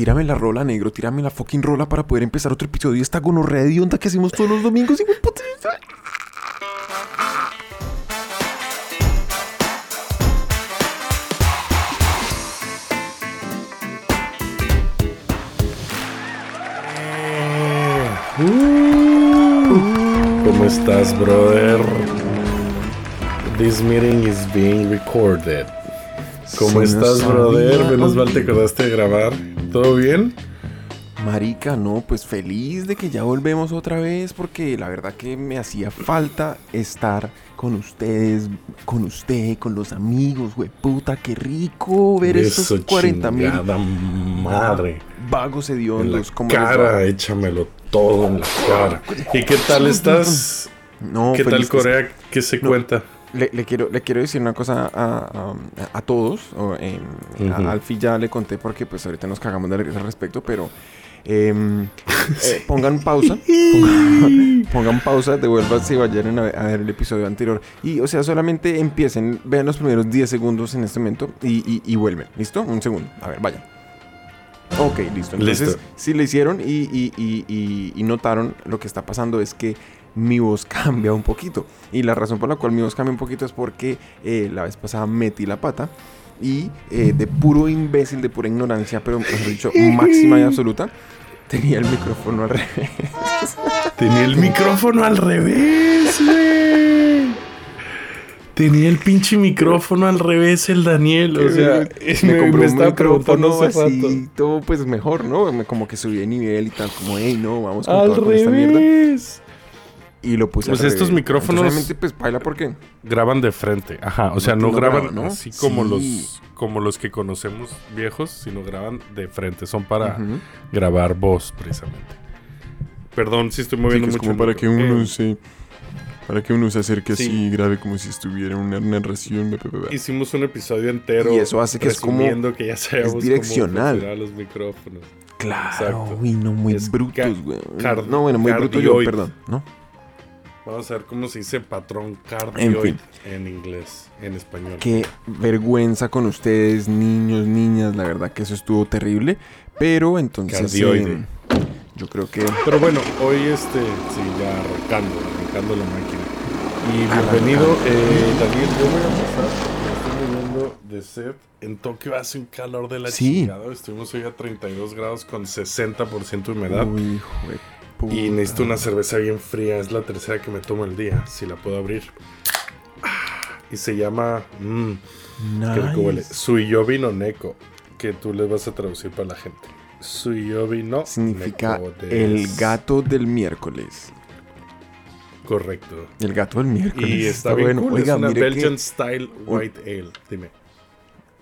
tírame la rola, negro, tírame la fucking rola para poder empezar otro episodio de esta gonorrea de onda que hacemos todos los domingos. de puta. ¿Cómo estás, brother? This meeting is being recorded. ¿Cómo estás, brother? Menos mal te acordaste de grabar. ¿Todo bien? Marica, no, pues feliz de que ya volvemos otra vez porque la verdad que me hacía falta estar con ustedes, con usted, con los amigos, güey, puta, qué rico ver Eso, estos 40 mil madre. vagos hediondos. ¿cómo les va? cara, échamelo todo en la cara. ¿Y qué tal estás? No, ¿Qué tal Corea? ¿Qué se No. cuenta? Le, le quiero, le quiero decir una cosa a, a- a todos. o. A Alfie ya le conté porque pues ahorita nos cagamos de la risa al respecto, pero em, eh, pongan pausa. Pongan, pongan pausa, devuélvanse y vayan a, ver- a ver el episodio anterior. Y o sea, solamente empiecen, vean los primeros 10 segundos en este momento y, y- y vuelven. ¿Listo? Un segundo. A ver, vayan. Ok, listo. Entonces, Listo. si le hicieron y- y notaron, lo que está pasando es que mi voz cambia un poquito. Y la razón por la cual mi voz cambia un poquito es porque eh, la vez pasada metí la pata y eh, de puro imbécil, de pura ignorancia, pero mejor dicho, máxima y absoluta, tenía el micrófono al revés. Tenía el micrófono al revés, güey. Tenía el pinche micrófono al revés el Daniel. O sea, me, compré un estaba preguntando micrófono así, todo pues mejor, ¿no? Me- Como que subí de nivel y tal, como, hey, no, vamos con, toda Al con esta mierda. Y lo puse Pues al estos revés. micrófonos- Entonces, obviamente, pues baila porque Graban de frente. Ajá. O sea, no, No graban graban, ¿no? así como Sí. los como los que conocemos viejos, sino graban de frente. Son para Ujú. grabar voz, precisamente. Perdón si estoy moviendo Sí, que es mucho. como para que micro. uno Eh, se para que uno se acerque Sí. así y grabe como si estuviera en una narración bla, bla, bla, bla. Hicimos un episodio entero. Y eso hace que es como- resumiendo que ya sabemos cómo direccional. funcionan los micrófonos. claro exacto. uy no muy Es brutos ca- güey card- no bueno muy bruto yo perdón no Vamos a ver cómo se dice patrón cardioid En en, inglés, en español. qué vergüenza con ustedes niños niñas la verdad que eso estuvo terrible pero entonces Cardioide. eh, yo creo que Pero bueno, hoy este, sí, ya arrancando, arrancando la máquina. Y bienvenido, eh, Daniel, yo voy a pasar, estoy moviendo de set. En Tokio hace un calor de la Sí. chingada, estuvimos hoy a 32 grados con 60% de humedad. uy hijo de puta. Y necesito una cerveza bien fría, es la tercera que me tomo el día, si la puedo abrir. Y se llama, mmm, qué rico huele, Nice. Suiyobi no Neko, que tú les vas a traducir para la gente. Suiyobi no significa el gato del miércoles Correcto. el gato del miércoles Y está, bien bueno cool, oiga es una que- Belgian Style White Ale. Dime.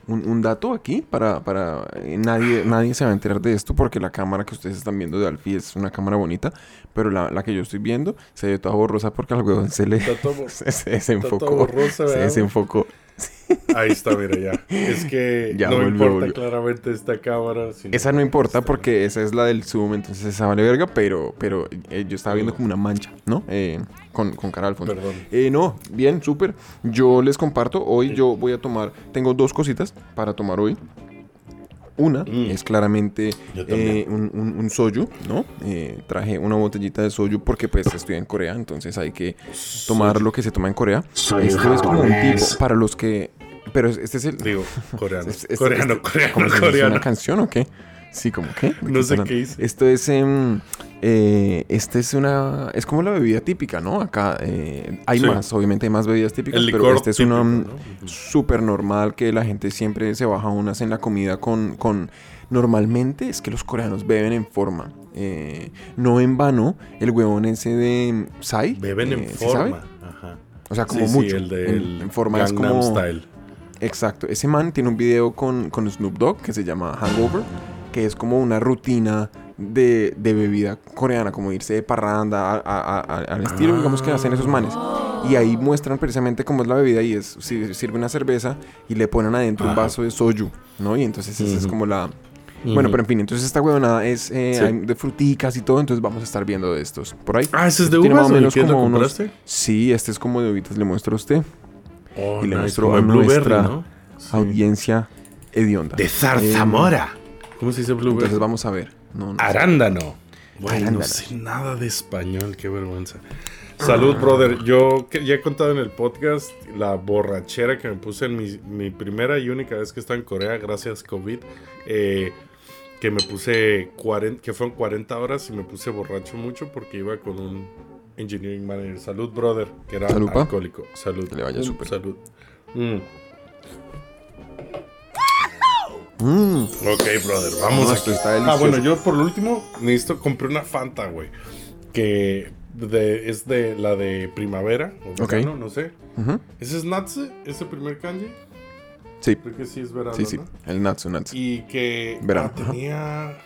Un, un dato aquí para, para eh, nadie, nadie se va a enterar de esto porque la cámara que ustedes están viendo de Alfie es una cámara bonita, pero la, la que yo estoy viendo se ve toda borrosa porque al huevón se le se, se desenfocó. borroso, Se desenfocó. Ahí está, mira ya. Es que Ya no me volvió, importa volvió. claramente esta cámara. sino Esa no importa esta. porque esa es la del zoom, entonces esa vale verga, pero, pero eh, yo estaba viendo como una mancha, ¿no? Eh, con, con cara al fondo. Perdón. Eh, no, bien, súper. Yo les comparto, hoy yo voy a tomar, tengo dos cositas para tomar hoy. Una Mm. es claramente eh, un, un, un soju, ¿no? Eh, traje una botellita de soju porque pues estoy en Corea, entonces hay que tomar lo que se toma en Corea. Soy Esto es como un tipo para los que... Pero este es el... Digo, coreano. es- es- coreano, es- coreano, ¿cómo se dice? ¿Es coreano. una canción o qué? Sí, como qué? ¿De No sé qué hice. Esto es, em, eh, este es una, es como la bebida típica, ¿no? Acá eh, hay Sí. más, obviamente hay más bebidas típicas, El pero este es una ¿no? súper normal que la gente siempre se baja unas en la comida con, con, normalmente es que los coreanos beben en forma. Eh, no en vano, el huevón ese de Psy. Beben en eh, ¿sí sabe? forma. Ajá. O sea, como Sí, sí, mucho. el de en, en forma es Gangnam como... Style. Exacto. Ese man tiene un video con, con Snoop Dogg que se llama Hangover, que es como una rutina de, de bebida coreana, como irse de parranda a- a- a- al estilo, digamos, que hacen esos manes. Y ahí muestran precisamente cómo es la bebida y es, si- sirve una cerveza y le ponen adentro un vaso de soju, ¿no? Y entonces esa es como la... Bueno, pero en fin, entonces esta huevonada es eh, Sí. de fruticas y todo, entonces vamos a estar viendo de estos. Por ahí. Ah, ese es de Tiene uvas más o menos ¿Qué lo como unos-? Sí, este es como de uvitas, le muestro a usted, Oh, y le nice, como a nuestra ¿no? Sí. audiencia hedionda. De Eh, zarzamora. ¿Cómo se dice blueberry? Entonces vamos a ver. No, no sé. Arándano. Bueno, Arándano. no sé nada de español, qué vergüenza. Salud, brother. Yo ya he contado en el podcast la borrachera que me puse en mi, mi primera y única vez que estaba en Corea, gracias COVID. eh, que me puse 40, que fueron 40 horas y me puse borracho mucho porque iba con un engineering manager. Salud, brother, que era alcohólico. Salud. Que le vaya Mm, súper. Salud. Mm. Mm, Ok, brother, vamos No, está Ah, bueno, yo por último necesito compré una Fanta, güey. Que de- es de la de primavera o verano, no sé. ¿Ese es Natsu? ¿Ese primer kanji? Sí, Creo que sí es verano, sí, sí. ¿no? El Natsu, Natsu. Y que Verano, ah, tenía...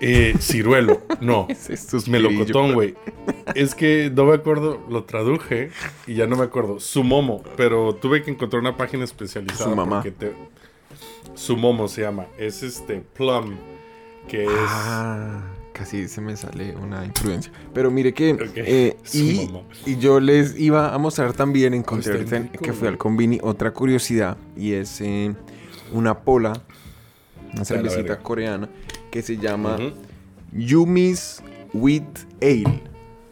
Eh, ciruelo. No. Es Melocotón, güey. Es que no me acuerdo, lo traduje y ya no me acuerdo. Sumomo, pero tuve que encontrar una página especializada. Su mamá. te- Sumomo se llama. Es este plum, que es. Ah, casi se me sale una influencia. Pero mire que... Ok. eh, Su y, yo les iba a mostrar también, encontré Está ahorita rico, que fui al. Convini otra curiosidad y es eh, una pola, una cervecita coreana que se llama. Yumi's Wheat Ale.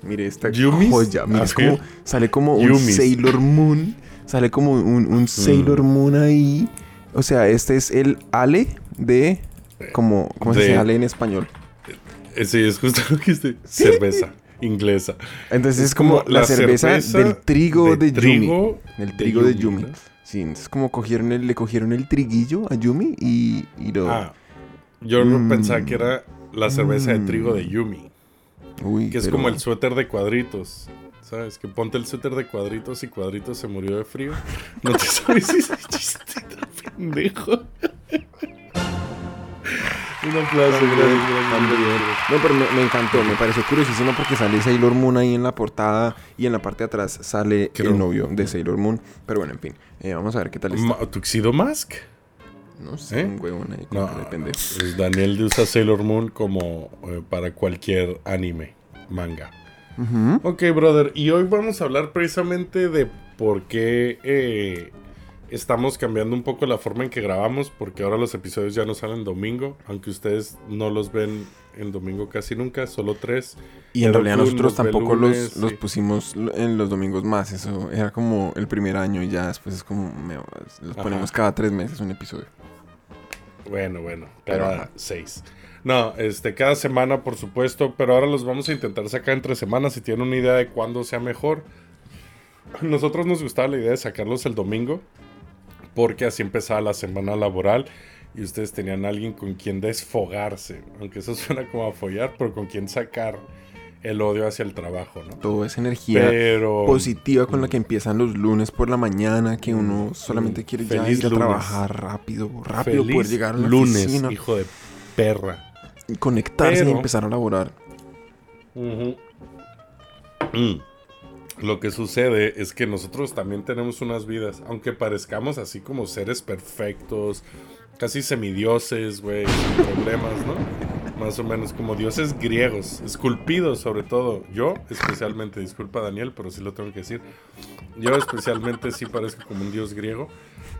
Mire esta ¿Yumi's? joya. Mire, es como, sale como un. Sailor Moon. Sale como un, un Sailor Mm. Moon ahí. O sea, este es el ale de... Como, ¿Cómo se De- dice ale en español? Sí, es justo lo que dice. Cerveza inglesa. Entonces es, como, la, cerveza, del trigo de, Yumi. trigo Del de trigo de Yumi, Yumi. Sí, entonces como cogieron el, le cogieron el triguillo a Yumi y, y lo... Ah, yo Mm. pensaba que era la cerveza de trigo de Mm. Yumi. Uy, Que es pero- como el suéter de cuadritos. ¿Sabes? Que ponte el suéter de cuadritos y cuadritos se murió de frío. No te sabes ese chiste tan pendejo. Un aplauso, gracias. No, pero me, me encantó, me pareció curiosísimo porque sale Sailor Moon ahí en la portada y en la parte de atrás sale Creo. el novio de Sailor Moon. Pero bueno, en fin, eh, vamos a ver qué tal está. ¿Tuxedo Mask? No sé, ¿Eh? un huevón ahí con No, pendejo. pues Daniel usa Sailor Moon como eh, para cualquier anime, manga. Ujú. Ok, brother, y hoy vamos a hablar precisamente de por qué eh, estamos cambiando un poco la forma en que grabamos, porque ahora los episodios ya no salen domingo, aunque ustedes no los ven en domingo casi nunca, solo tres. Y en realidad nosotros tampoco lunes, los, los pusimos en los domingos más. Eso era como el primer año y ya después es como... me- los Ajá. ponemos cada tres meses un episodio. Bueno, bueno, Pero, cada seis. No, este, cada semana, por supuesto, pero ahora los vamos a intentar sacar entre semanas si tienen una idea de cuándo sea mejor. Nosotros nos gustaba la idea de sacarlos el domingo, porque así empezaba la semana laboral y ustedes tenían a alguien con quien desfogarse, aunque eso suena como a follar, pero con quien sacar el odio hacia el trabajo, ¿no? Toda esa energía Pero... positiva con la que empiezan los lunes por la mañana, que uno solamente Mm. quiere ya ir a lunes. trabajar rápido, rápido Feliz poder llegar a la lunes, oficina hijo de perra. y conectarse y empezar a laborar. Mm. Lo que sucede es que nosotros también tenemos unas vidas, aunque parezcamos así como seres perfectos, casi semidioses, güey, sin problemas, ¿no? Más o menos como dioses griegos, esculpidos sobre todo. Yo especialmente, disculpa Daniel, pero sí lo tengo que decir. Yo especialmente sí parezco como un dios griego.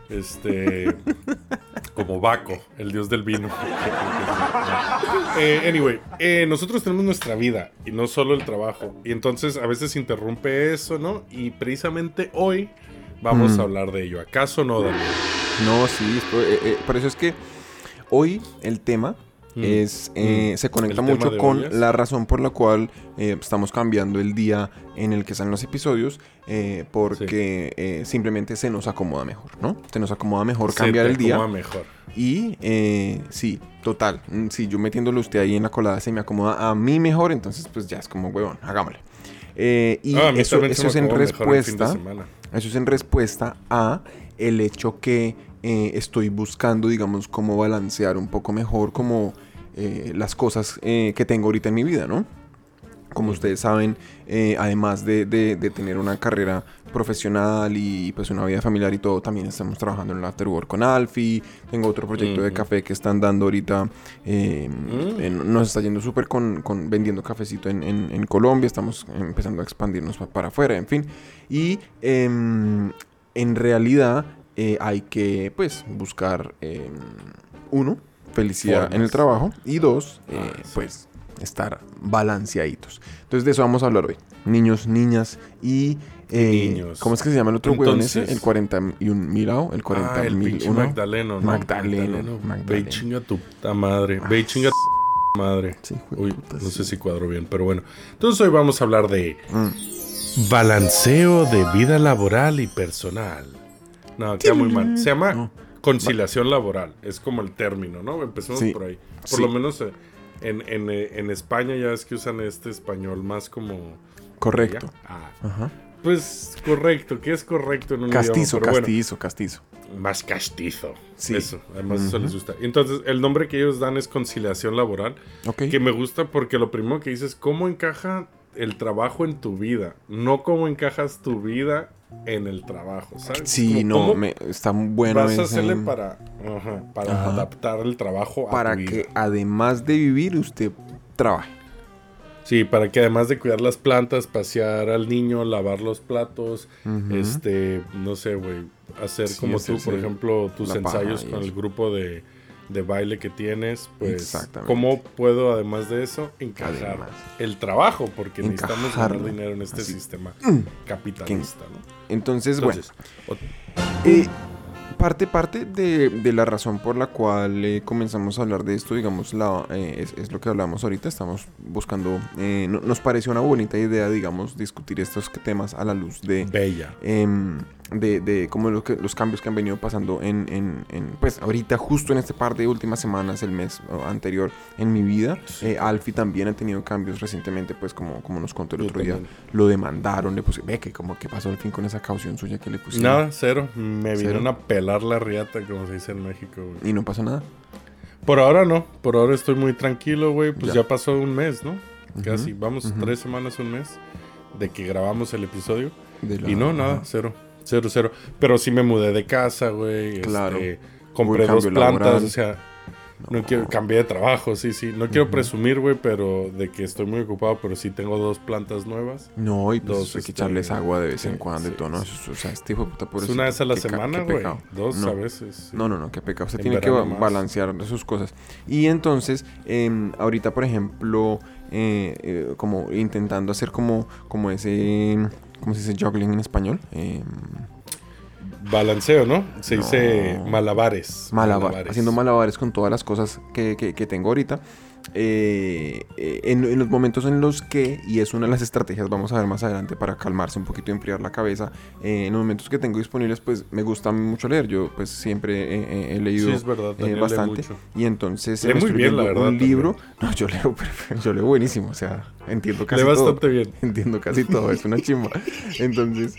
Este. Como Baco, el dios del vino. Eh, anyway, eh, nosotros tenemos nuestra vida y no solo el trabajo. Y entonces a veces interrumpe eso, ¿no? Y precisamente hoy vamos Mm. a hablar de ello. ¿Acaso no, Daniel? No, sí, esto- eh, eh, por eso es que hoy el tema Mm. es eh, Mm. se conecta mucho con la razón por la cual eh, estamos cambiando el día en el que salen los episodios eh, porque eh, simplemente se nos acomoda mejor, ¿no? Se nos acomoda mejor Se cambiar te el día acomoda mejor. y eh, sí, total, mm, si yo metiéndolo usted ahí en la colada se me acomoda a mí mejor, entonces pues ya es como huevón, hagámosle. Eh, y Ah, eso, se eso es en respuesta semana. eso es en respuesta a el hecho que eh, estoy buscando, digamos, cómo balancear un poco mejor como eh, las cosas eh, que tengo ahorita en mi vida, ¿no? Como ustedes saben, además de, de- de tener una carrera profesional y pues una vida familiar y todo, también estamos trabajando en el Afterwork con Alfie. Tengo otro proyecto de café que están dando ahorita. eh, Mm. en- nos está yendo súper con, con vendiendo cafecito en, en- en Colombia. Estamos empezando a expandirnos pa- para afuera, en fin. Y em, en realidad eh, hay que, pues, buscar, eh, uno, felicidad en el trabajo y dos, eh, Ah, sí. pues, estar balanceaditos. Entonces, de eso vamos a hablar hoy. Niños, niñas y... eh, Niños. ¿Cómo es que se llama el otro huevón ese? El 41 milao, el 40 Ah, el pinche uno. Magdaleno, ¿no? Magdaleno, Ve chinga tu puta madre. Ve chinga tu madre. Sí, Uy, puta, no sí. sé si cuadro bien, pero bueno. Entonces hoy vamos a hablar de Mm. balanceo de vida laboral y personal. No, queda muy mal. Se llama No. conciliación laboral. Es como el término, ¿no? Empecemos Sí. por ahí. Por Sí. lo menos eh, en, en, eh, en España ya es que usan este español más como... Correcto. Ah, Ajá. pues correcto. ¿Qué es correcto en un Castizo, idioma? Pero bueno, castizo, castizo. más castizo. Sí. Eso, además eso les gusta. Entonces, el nombre que ellos dan es conciliación laboral, que me gusta porque lo primero que dices es cómo encaja el trabajo en tu vida, no cómo encajas tu vida en el trabajo, ¿sabes? Sí, Como no, me, está bueno vas a hacerle para, ajá, para Ajá. adaptar el trabajo a para tu vida. que además de vivir usted trabaje. Sí, para que además de cuidar las plantas, pasear al niño, lavar los platos, este, no sé, güey, hacer Sí, como tú, por ejemplo, tus ensayos con el grupo de, de baile que tienes, pues. ¿cómo puedo además de eso encajar Además. el trabajo? Porque necesitamos ganar dinero en este Así. sistema capitalista, ¿no? Entonces, Entonces, bueno, eh, parte, parte de, de la razón por la cual eh, comenzamos a hablar de esto, digamos, la, eh, es, es lo que hablamos ahorita, estamos buscando, no- nos pareció una bonita idea, digamos, discutir estos temas a la luz de... bella. De, de como lo que- los cambios que han venido pasando en, en- en, pues ahorita justo en este par de últimas semanas el mes anterior en mi vida Sí. Eh, Alfie también ha tenido cambios recientemente pues como, como nos contó el Yo otro día lo demandaron le puse ve que como que pasó al fin con esa caución suya que le pusieron Nada, cero. Me Cero. vinieron a pelar la riata, como se dice en México, güey. y no pasó nada Por ahora no, por ahora estoy muy tranquilo, güey. Pues Ya. ya. pasó un mes, ¿no? Ujú, Casi, vamos, ujú. tres semanas, un mes de que grabamos el episodio. La- Y no, nada, cero, cero, cero. Pero sí me mudé de casa, güey. Claro. este, compré dos plantas, laboral. o sea, no, No. quiero, cambié de trabajo, sí, sí. No quiero presumir, güey, pero de que estoy muy ocupado, pero sí tengo dos plantas nuevas. no y pues Dos, hay que este, echarles agua de vez en sí, cuando y todo no sí. O sea este hijo de puta Es pobrecito, una vez a la semana, güey. Dos No. a veces. No, no, no, qué pecado. Usted En tiene que más. balancear sus cosas. Y entonces, em, ahorita, por ejemplo, eh, eh, como intentando hacer como, como ese, ¿cómo se dice juggling en español? Em, Balanceo, ¿no? Se No. dice malabares. malabar, haciendo malabares con todas las cosas que, que- que tengo ahorita. Eh, en, en los momentos en los que, y es una de las estrategias, vamos a ver más adelante para calmarse un poquito y enfriar la cabeza, eh, en los momentos que tengo disponibles, pues me gusta mucho leer. Yo pues siempre eh, eh, he leído Sí, es verdad. eh, bastante. mucho. Y entonces Lee muy bien, la verdad, un libro. No, yo leo, yo leo buenísimo, o sea, entiendo casi Lee todo. bastante bien. Entiendo casi todo, es una chimba. Entonces,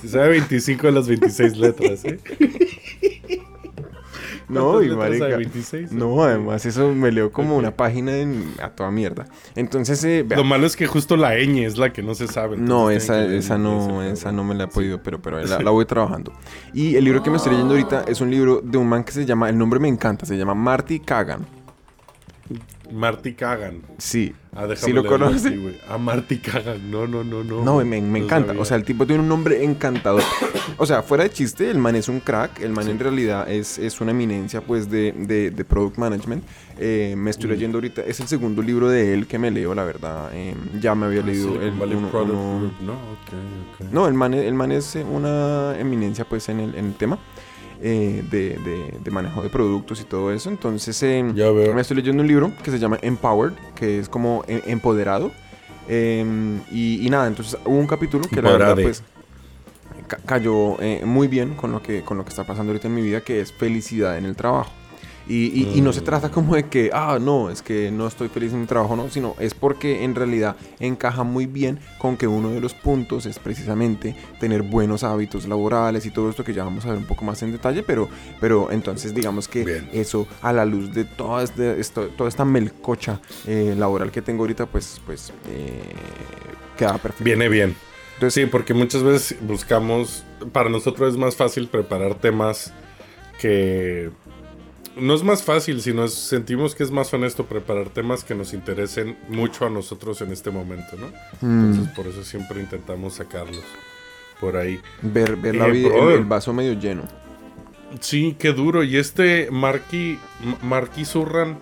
Se sabe 25 de las 26 letras, ¿eh? no, ¿Cuántas y marica. 26. No, además eso me leo como una página en- a toda mierda. Entonces, eh, Lo malo es que justo la ñ es la que no se sabe. no, esa, esa no, esa no me la he podido, pero, pero la, la voy trabajando. Y el libro que me estoy leyendo ahorita es un libro de un man que se llama, el nombre me encanta, se llama Marty Kagan. Marty Kagan. Sí. Ah, ¿Sí lo conoce? aquí, güey. Ah, Marty Kagan. No, no, no, no. No, me, me No encanta. sabía. O sea, el tipo tiene un nombre encantador. O sea, fuera de chiste, el man es un crack. El man en realidad es, es una eminencia, pues, de, de, de product management. Eh, me estoy Mm. leyendo ahorita. Es el segundo libro de él que me leo, la verdad. Eh, ya me había Ah, leído el uno- uno-. No. No, el man, el man es eh, una eminencia, pues, en el, en el tema. Eh, de, de- de manejo de productos y todo eso. Entonces, eh, Ya veo. me estoy leyendo un libro que se llama Empowered, que es como eh, empoderado. Em, y, y nada, entonces hubo un capítulo que la verdad pues ca- cayó eh, muy bien con lo, que, con lo que está pasando ahorita en mi vida, que es felicidad en el trabajo. Y, y- y no se Mm. trata como de que, ah, no, es que no estoy feliz en mi trabajo, no, sino es porque en realidad encaja muy bien con que uno de los puntos es precisamente tener buenos hábitos laborales y todo esto que ya vamos a ver un poco más en detalle, pero, pero entonces digamos que Bien. eso a la luz de toda, este- esto- toda esta melcocha eh, laboral que tengo ahorita, pues, pues eh, queda perfecto. Viene bien. Entonces, Sí, porque muchas veces buscamos, para nosotros es más fácil preparar temas que... No es más fácil, sino es- sentimos que es más honesto preparar temas que nos interesen mucho a nosotros en este momento, ¿no? mm, Entonces por eso siempre intentamos sacarlos. por ahí. Ver, ver la Eh, vida, el, vaso medio lleno. Sí, qué duro. Y este Marky, Marky Surran,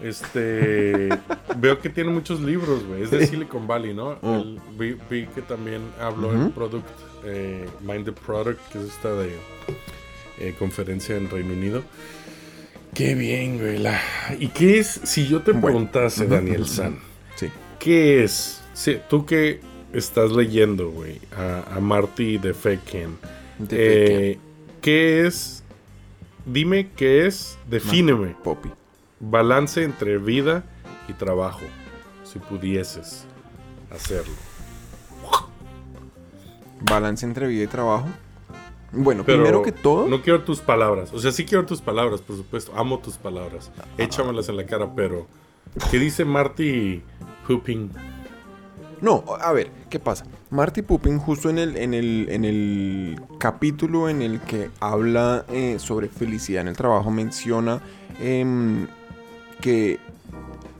este, veo que tiene muchos libros, güey. Es de Silicon Valley, ¿no? Oh. El- vi, vi que también habló en Ujú. Product, eh, Mind the Product, que es esta de eh, conferencia en Reino Unido. Qué bien, güey. la- ¿Y qué es, si yo te Bueno. preguntase, Daniel San, Sí. qué es? Sí, tú que estás leyendo, güey, a, a Marty de Feken. De Eh, ¿Qué es? Dime qué es, defíneme. Poppy. Balance entre vida y trabajo. Si pudieses hacerlo. Balance entre vida y trabajo. Bueno, Pero primero que todo. No quiero tus palabras. O sea, sí quiero tus palabras, por supuesto. Amo tus palabras. Échamelas en la cara, pero. ¿Qué dice Marty Pooping? No, a ver, ¿qué pasa? Marty Pupin, justo en el, en el, en el capítulo en el que habla eh, sobre felicidad en el trabajo, menciona em, que,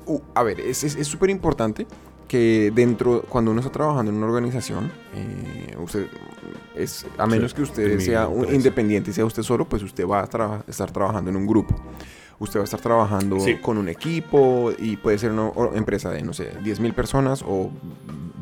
uh, a ver, es es- es súper importante que dentro, cuando uno está trabajando en una organización, eh, usted, es, a menos Sí, que usted sea un independiente y sea usted solo, pues usted va a estar trabajando en un grupo. Usted va a estar trabajando Sí. con un equipo y puede ser una empresa de, no sé, 10 mil personas o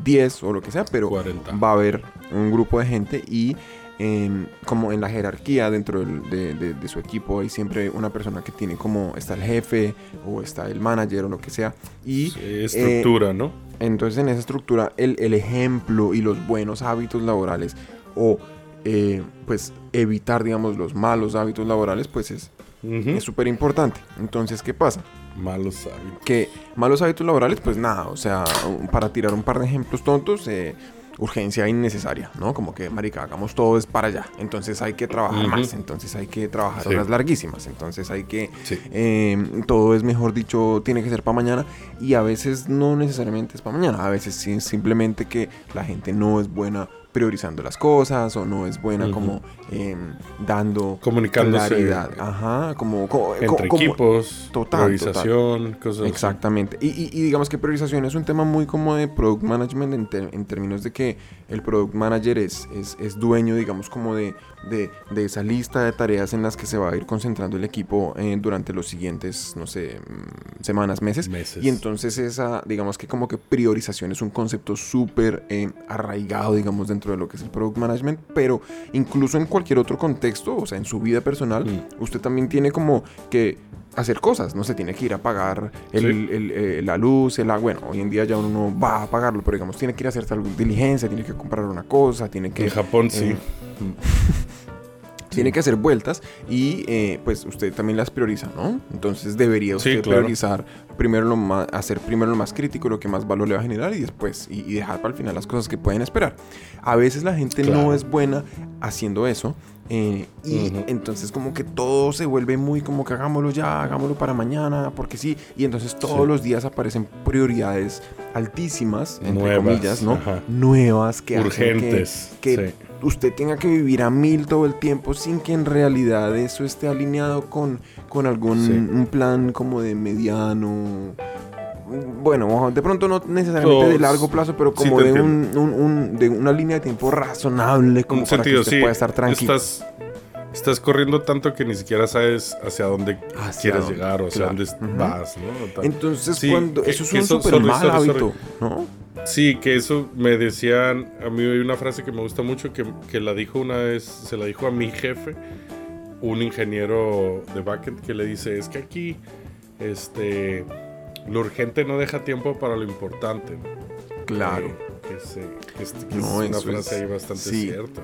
10 o lo que sea, pero 40. va a haber un grupo de gente y em, como en la jerarquía dentro del- de, de- de su equipo hay siempre una persona que tiene como está el jefe o está el manager o lo que sea y Sí, estructura, ¿no? Entonces en esa estructura el, el ejemplo y los buenos hábitos laborales o eh, pues evitar digamos los malos hábitos laborales pues es es súper importante entonces ¿qué pasa? Malos hábitos. que malos hábitos laborales, pues nada, o sea, para tirar un par de ejemplos tontos, eh, urgencia innecesaria, ¿no? Como que, marica, hagamos todo es para allá, entonces hay que trabajar más, entonces hay que trabajar Sí. horas larguísimas, entonces hay que, Sí. eh, todo es mejor dicho, tiene que ser para mañana, y a veces no necesariamente es para mañana, a veces sí simplemente que la gente no es buena priorizando las cosas o no es buena como em, dando Comunicándose. claridad, ajá, como, como- Entre como- equipos, Total, priorización, cosas así. Exactamente. Y, y- y digamos que priorización es un tema muy como de product management en, en términos de que el product manager es, es, es dueño, digamos, como de, de, de esa lista de tareas en las que se va a ir concentrando el equipo eh, durante los siguientes, no sé, mm, semanas, meses. Meses. Y entonces esa, digamos que como que priorización es un concepto súper eh, arraigado, digamos, dentro de lo que es el product management, pero incluso en cualquier otro contexto, o sea, en su vida personal, Mm. usted también tiene como que hacer cosas, no se tiene que ir a pagar el- Sí. el, eh, la luz, el agua, bueno, hoy en día ya uno no va a pagarlo, pero digamos, tiene que ir a hacer alguna diligencia, tiene que comprar una cosa, tiene que... En Japón sí. eh, tiene que hacer vueltas y eh, pues usted también las prioriza, ¿no? Entonces debería Sí, usted claro. priorizar primero lo más, hacer primero lo más crítico, lo que más valor le va a generar y después y, y dejar para el final las cosas que pueden esperar. A veces la gente no es buena haciendo eso eh, y entonces como que todo se vuelve muy como que hagámoslo ya, hagámoslo para mañana, porque sí, y entonces todos Sí. los días aparecen prioridades altísimas, entre Nuevas, comillas, ¿no? ajá. Nuevas que hacen que- Urgentes. que sí. usted tenga que vivir a mil todo el tiempo sin que en realidad eso esté alineado con, con algún Sí. un plan como de mediano. Bueno, de pronto no necesariamente de largo plazo, pero como de, un, un- un- de una línea de tiempo razonable como para sentido, que usted sí. pueda estar tranquilo. Estás, estás corriendo tanto que ni siquiera sabes hacia dónde Hacia quieres dónde, llegar o hacia claro. dónde vas, ¿no? Entonces, Sí, cuando que- eso es un eso- sorry, mal sorry, sorry. hábito, ¿no? Sí, que eso me decían, a mí hay una frase que me gusta mucho que, que la dijo una vez, se la dijo a mi jefe, un ingeniero de backend que le dice, es que aquí, este, lo urgente no deja tiempo para lo importante. Claro. Eh, que se- que es, que No, es una frase es- ahí bastante sí. cierta.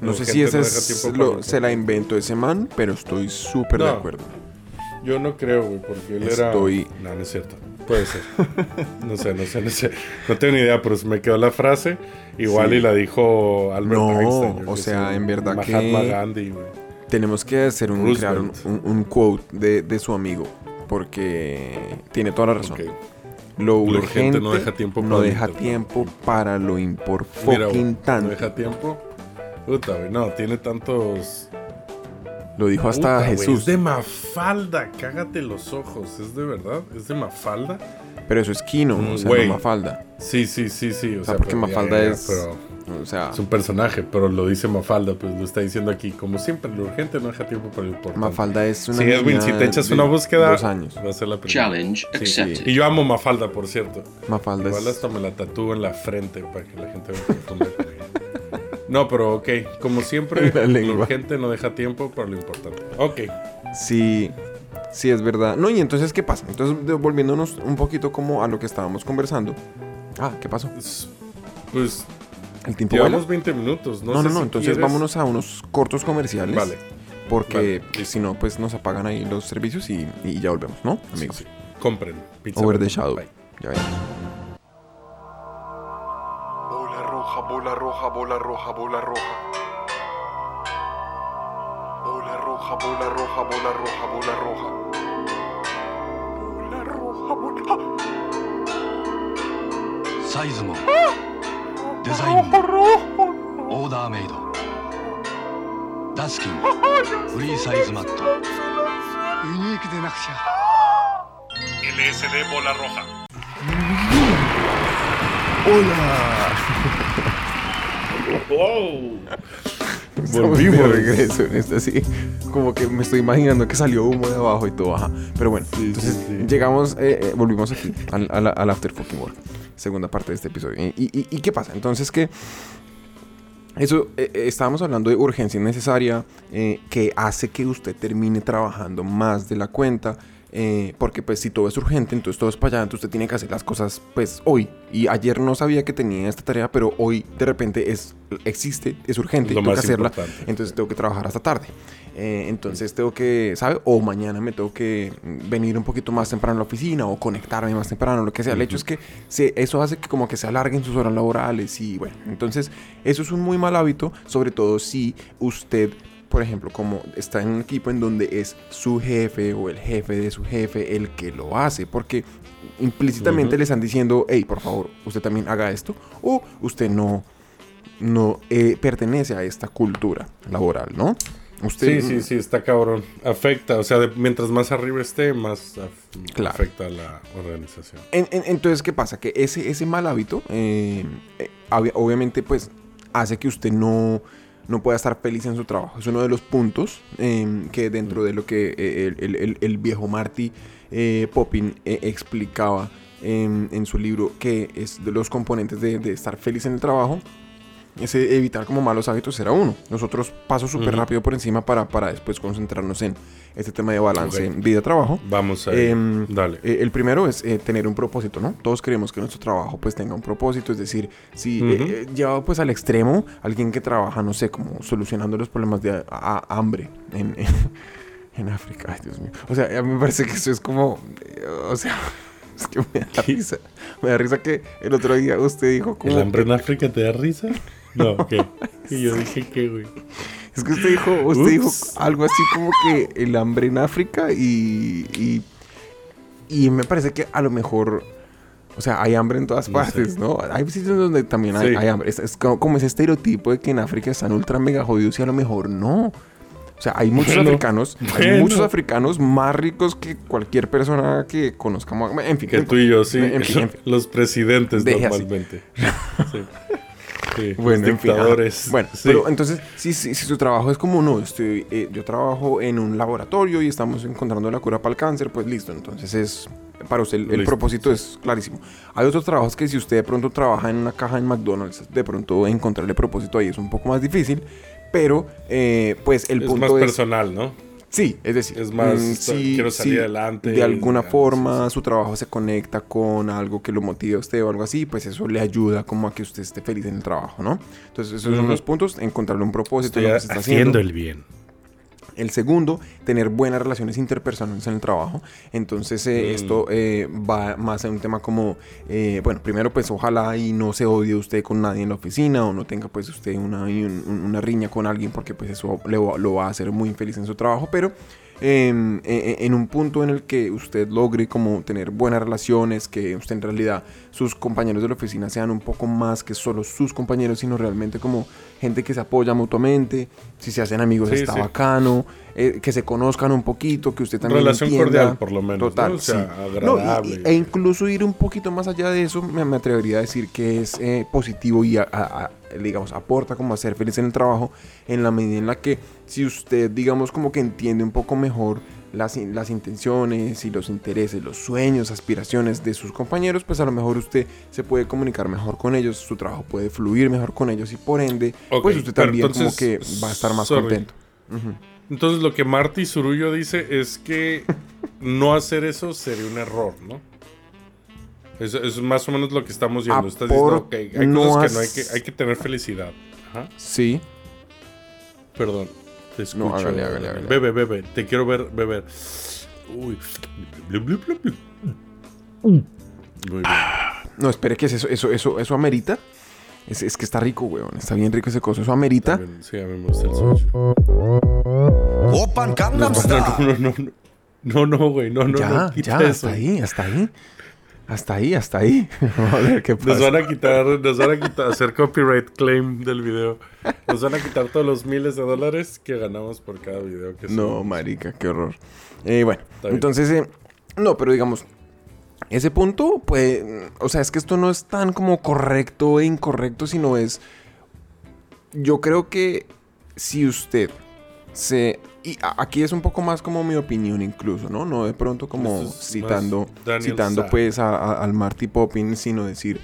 No sé si deja es lo- se la inventó ese man, pero estoy súper de acuerdo. Yo no creo, güey, porque él Estoy- era... No, no es cierto. Puede ser. No sé, no sé, no sé. No tengo ni idea, pero se me quedó la frase. Igual Sí. y la dijo Albert No, Einstein. o sea, en verdad Mahatma que- Gandhi. Tenemos que hacer un, crear un, un- un quote de, de su amigo, porque tiene toda la razón. Lo Lo urgente urgente no deja tiempo no deja importante. tiempo para lo impor Mira, fucking güey, tanto. No deja tiempo. Puta, güey. No, tiene tantos. Lo dijo hasta Puta, Jesús. Es de Mafalda. Cágate los ojos. ¿Es de verdad? ¿Es de Mafalda? Pero eso es Kino, o sea, no Mafalda. Sí, sí, sí, sí. O, sea, porque Mafalda ya, es- Pero O sea, Es un personaje, pero lo dice Mafalda, pues lo está diciendo aquí. Como siempre, lo urgente no deja tiempo para lo importante. Mafalda es una Sí, Edwin, si te echas una búsqueda, Dos años. va a ser la primera. Challenge Sí, accepted. Y yo amo Mafalda, por cierto. Mafalda Igual es... hasta me la tatúo en la frente para que la gente me confunda. No, pero ok. Como siempre, lo urgente no deja tiempo para lo importante. Ok. Sí, sí es verdad. No, y entonces, ¿qué pasa? Entonces, volviéndonos un poquito como a lo que estábamos conversando. Ah, ¿qué pasó? Pues, Pues el tiempo Llevamos vuela. 20 minutos, ¿no? No, sé no, no. Si entonces quieres... vámonos a unos cortos comerciales. Vale. Porque vale. Pues, si no, pues nos apagan ahí los servicios y, y ya volvemos, ¿no? Amigos. Sí, sí. Compren. Pizza Over the Shadow. Bye. Ya venimos. bola roja, bola roja, bola roja. Bola roja, bola roja, bola roja, bola roja. Bola roja, bola. Size em デザインもオーダーメイドダスキンフリーサイズマットユニークでなくちゃ LSD Bola Roja. Estamos Volvimos. de regreso en esto así. Como que me estoy imaginando que salió humo de abajo y todo, ajá. Pero bueno, Sí, entonces sí, sí. llegamos, eh, eh, volvimos aquí, al, al, al After Fucking Work. Segunda parte de este episodio. ¿Y, y, qué pasa? Entonces que... Eso, eh, eh, estábamos hablando de urgencia innecesaria eh, que hace que usted termine trabajando más de la cuenta. Eh, porque pues si todo es urgente, entonces todo es para allá, entonces usted tiene que hacer las cosas pues hoy. Y ayer no sabía que tenía esta tarea, pero hoy de repente es, existe, es urgente, tengo que hacerla. importante. Entonces tengo que trabajar hasta tarde. Eh, entonces tengo que, ¿sabe? O mañana me tengo que venir un poquito más temprano a la oficina o conectarme más temprano, lo que sea. El hecho es que se- eso hace que como que se alarguen sus horas laborales y bueno, entonces eso es un muy mal hábito, sobre todo si usted, por ejemplo, como está en un equipo en donde es su jefe o el jefe de su jefe el que lo hace, porque implícitamente le están diciendo, hey, por favor, usted también haga esto o usted no no eh, pertenece a esta cultura laboral, ¿no? Usted, Sí, sí, sí, está cabrón. Afecta, o sea, de- mientras más arriba esté, más af- Claro. afecta a la organización. En- en- entonces, ¿qué pasa? Que ese, ese mal hábito, eh, eh, obvia- obviamente, pues, hace que usted no, no pueda estar feliz en su trabajo. Es uno de los puntos eh, que dentro de lo que eh, el, el- el- viejo Marty eh, Poppin eh, explicaba en, en su libro, que es de los componentes de, de estar feliz en el trabajo, ese evitar como malos hábitos era uno. Nosotros paso súper Ujú. rápido por encima para, para después concentrarnos en este tema de balance Ok. vida-trabajo. Vamos a ir. Em, Dale. Eh, el primero es eh, tener un propósito, ¿no? Todos queremos que nuestro trabajo pues tenga un propósito, es decir, si eh, Ujú. eh, llevado pues al extremo, alguien que trabaja, no sé, como solucionando los problemas de hambre en, en, en África, ay Dios mío. O sea, a mí me parece que eso es como, eh, o sea, es que me da ¿Qué? risa. Me da risa que el otro día usted dijo como... ¿El hambre en África te da risa? No, ¿qué? Y yo dije que, güey. Es que usted dijo, usted dijo algo así como que el hambre en África y, y, y me parece que a lo mejor, o sea, hay hambre en todas No partes, sé. ¿no? Hay sitios donde también hay, Sí. hay hambre. Es, es como, como ese estereotipo de que en África están ultra mega jodidos y a lo mejor no. O sea, hay muchos Bueno, africanos, hay muchos africanos más ricos que cualquier persona que conozcamos. En fin, Que tú y yo, sí. En fin, en fin. Los presidentes Deje normalmente. Sí. Sí, Bueno, en fin. Bueno, Sí. pero entonces, si, si, si su trabajo es como no, estoy, eh, yo trabajo en un laboratorio y estamos encontrando la cura para el cáncer, pues listo. Entonces es para usted el, propósito es clarísimo. Hay otros trabajos que si usted de pronto trabaja en una caja en McDonald's, de pronto encontrarle propósito ahí es un poco más difícil. Pero, eh, pues el es punto más es. personal, ¿no? Sí, es decir, Es más, mm, quiero salir adelante, De alguna digamos, forma sí, su trabajo se conecta con algo que lo motive a usted o algo así, pues eso le ayuda como a que usted esté feliz en el trabajo, ¿no? Entonces, esos son los puntos, encontrarle un propósito Estoy lo que se está haciendo haciendo. el bien. El segundo, tener buenas relaciones interpersonales en el trabajo. Entonces, eh, Mm. esto eh, va más en un tema como, eh, bueno, primero pues ojalá y no se odie usted con nadie en la oficina o no tenga pues usted una, un- una riña con alguien porque pues eso le lo va a hacer muy infeliz en su trabajo, pero em, eh, en un punto en el que usted logre como tener buenas relaciones, que usted en realidad sus compañeros de la oficina sean un poco más que solo sus compañeros, sino realmente como gente que se apoya mutuamente, si se hacen amigos Sí, está sí. bacano, eh, que se conozcan un poquito, que usted también Relación entienda. cordial, por lo menos, Total, ¿no? O sea, sí. No, y- agradable. y- e incluso ir un poquito más allá de eso, me, me atrevería a decir que es eh, positivo y a- a- a- digamos, aporta como a ser feliz en el trabajo, en la medida en la que si usted, digamos, como que entiende un poco mejor las, las intenciones y los intereses, los sueños, aspiraciones de sus compañeros, pues a lo mejor usted se puede comunicar mejor con ellos, su trabajo puede fluir mejor con ellos y por ende, pues usted también como que va a estar más sorry. contento. Entonces lo que Marty Zurullo dice es que no hacer eso sería un error, ¿no? Es, es más o menos lo que estamos viendo. Ah, Estás diciendo que hay cosas que no hay que, hay que tener felicidad. Sí. Perdón, te escucho. No, hágale, hágale, hágale. Bebe, bebe, te quiero ver beber. Uy. Mm. Muy bien. No, espere, que es eso? ¿Eso, eso, eso amerita? Es, es, que está rico, weón. Está bien rico ese coso. Eso amerita. También, sí, a mí me gusta el sushi. Opan No, no, no. No, no, güey. No, no, ya, no. Quita ya, eso. hasta ahí, hasta ahí. Hasta ahí, hasta ahí. Vamos a ver qué Nos pasa. van a quitar, nos van a quitar, hacer copyright claim del video. Nos van a quitar todos los miles de dólares que ganamos por cada video que No, marica, qué horror. Eh, bueno, entonces, eh, no, pero digamos, ese punto, pues, o sea, es que esto no es tan como correcto e incorrecto, sino es, yo creo que si usted se, y aquí es un poco más como mi opinión incluso, ¿no? No de pronto como es citando, citando pues a- a- al Marty Poppins, sino decir,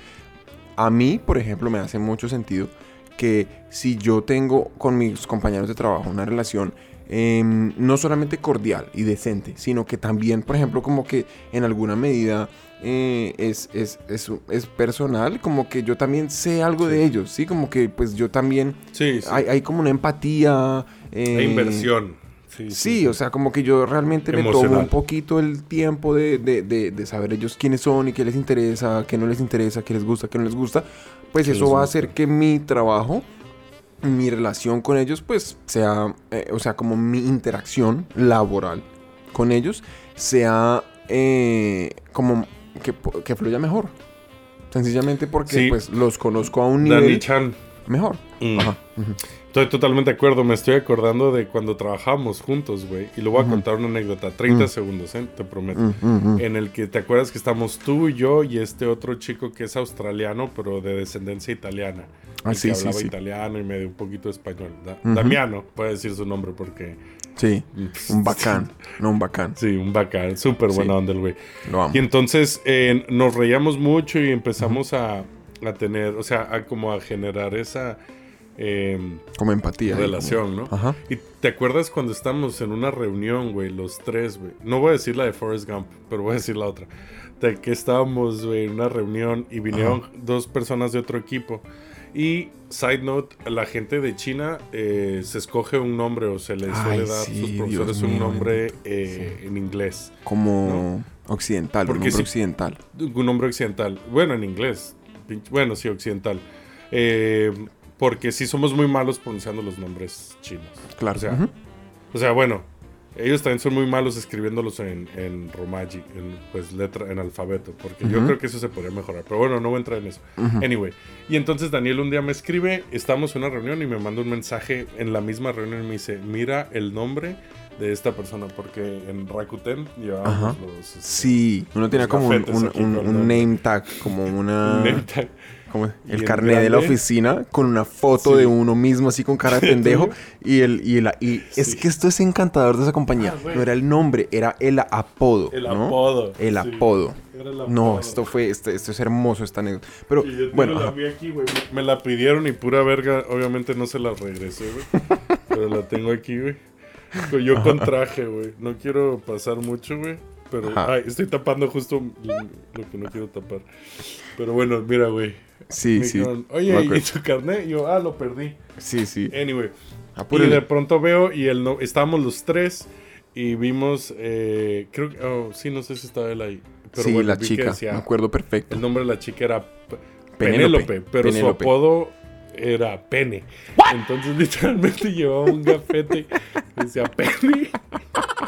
a mí, por ejemplo, me hace mucho sentido que si yo tengo con mis compañeros de trabajo una relación em, no solamente cordial y decente, sino que también, por ejemplo, como que en alguna medida eh, es, es, es, es personal, como que yo también sé algo de ellos, ¿sí? Como que pues yo también, Sí, sí. hay, hay como una empatía. E eh, inversión. Sí, Sí, o sea, como que yo realmente me tomo un poquito el tiempo de, de- de- de saber ellos quiénes son y qué les interesa, qué no les interesa, qué les gusta, qué no les gusta. Pues eso va a hacer que mi trabajo, mi relación con ellos, pues sea, eh, o sea, como mi interacción laboral con ellos, sea eh, como que, que fluya mejor. Sencillamente porque Sí. pues los conozco a un nivel Chan. mejor. Mm. Ajá. Estoy totalmente de acuerdo. Me estoy acordando de cuando trabajamos juntos, güey. Y le voy a contar una anécdota. 30 Mm. segundos, ¿eh? Te prometo. En el que te acuerdas que estamos tú y yo y este otro chico que es australiano, pero de descendencia italiana. Ah, sí, que sí, hablaba sí. italiano y medio un poquito español. Da-. Damiano, puede decir su nombre porque. Sí, un bacán, no un bacán. Sí, un bacán. Súper buena onda el güey. Lo amo. Y entonces eh, nos reíamos mucho y empezamos a, a tener, o sea, a como a generar esa eh, Como empatía. ahí, relación, ¿no? Ajá. Y te acuerdas cuando estábamos en una reunión, güey, los tres, güey. No voy a decir la de Forrest Gump, pero voy a decir la otra. De que estábamos, güey, en una reunión y vinieron dos personas de otro equipo. Y, side note, la gente de China eh, se escoge un nombre o se les Ay, suele dar a sí, sus profesores un nombre eh, en inglés. Como occidental, un Porque nombre sí- occidental. Un nombre occidental. Bueno, en inglés. Bueno, sí, occidental. Eh, porque sí somos muy malos pronunciando los nombres chinos. Claro. O sea, ujú. o sea, bueno, ellos también son muy malos escribiéndolos en, en romaji, en, pues letra, en alfabeto, porque yo Ujú. creo que eso se podría mejorar. Pero bueno, no voy a entrar en eso. Ujú. Anyway, y entonces Daniel un día me escribe, estamos en una reunión y me manda un mensaje en la misma reunión y me dice, mira el nombre de esta persona, porque en Rakuten llevábamos los... este, Sí, uno tenía como un, un- aquí un- un name tag, como una... name tag. Como el carnet de la oficina con una foto Sí. de uno mismo así con cara de pendejo y el y, el, y es que esto es encantador de esa compañía Ah, no era el nombre era el apodo El ¿no? apodo. el sí. apodo Era el no esto fue este- esto es hermoso esta anécdota pero Y yo bueno la vi aquí, güey. Me, me la pidieron y pura verga, obviamente no se la regresé, güey. pero la tengo aquí, güey. Yo con traje, güey. No quiero pasar mucho, güey. Pero ay, estoy tapando justo lo que no quiero tapar. Pero bueno, mira, güey. sí Me sí dijeron, Oye, ¿y tu carnet? Y yo, ah, lo perdí. sí sí Anyway. Y de pronto veo y el no, estábamos los tres y vimos, eh, creo que, oh, sí, no sé si estaba él ahí. Pero sí bueno, la chica decía- me acuerdo perfecto el nombre de la chica era Penélope. Penélope, pero Penélope. su apodo era Pene. Entonces literalmente llevaba un gafete que decía Pene.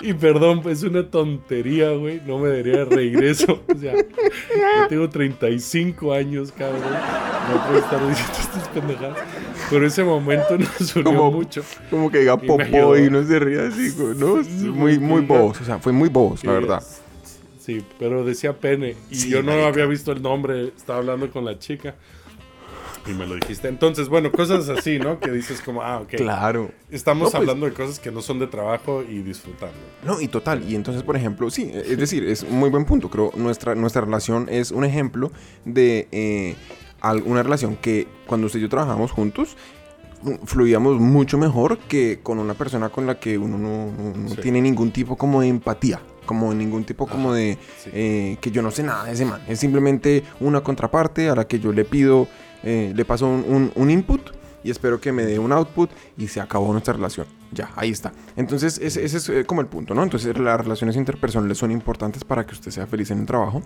Y perdón, pues es una tontería, güey. No me daría reír eso. O sea, yo tengo 35 años, cabrón. No puedo estar diciendo estas pendejadas. Pero ese momento nos unió Como- mucho. como que diga popó y no se ría así güey, no Sí, muy muy bobos o sea fue muy bobos la verdad Sí, pero decía pene. Y Sí, yo no marica. había visto el nombre. Estaba hablando con la chica. Y me lo dijiste. Entonces, bueno, cosas así, ¿no? Que dices como, ah, ok. Claro. Estamos No, pues- hablando de cosas que no son de trabajo y disfrutando. No, y total. Y entonces, por ejemplo, sí, es decir, es un muy buen punto. Creo nuestra, nuestra relación es un ejemplo de eh, una relación que cuando usted y yo trabajamos juntos, fluíamos mucho mejor que con una persona con la que uno no, no- no Sí. tiene ningún tipo como de empatía. Como ningún tipo como de sí. eh, que yo no sé nada de ese man. Es simplemente una contraparte a la que yo le pido, eh, le paso un, un- un input y espero que me dé un output y se acabó nuestra relación. Ya, ahí está. Entonces, ese, ese es eh, como el punto, ¿no? Entonces, las relaciones interpersonales son importantes para que usted sea feliz en el trabajo.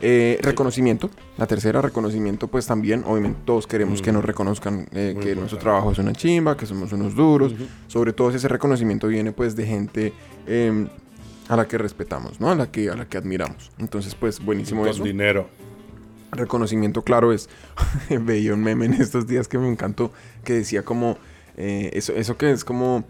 Eh, Reconocimiento. La tercera, reconocimiento, pues también, obviamente, todos queremos que nos reconozcan eh, que nuestro trabajo es una chimba, que somos unos duros. Sobre todo, ese reconocimiento viene, pues, de gente. em, a la que respetamos, ¿no? A la que, a la que admiramos. Entonces, pues, buenísimo Con eso. dinero. Reconocimiento, claro, es. Veía un meme en estos días que me encantó. Que decía como. eh, eso, eso que es como.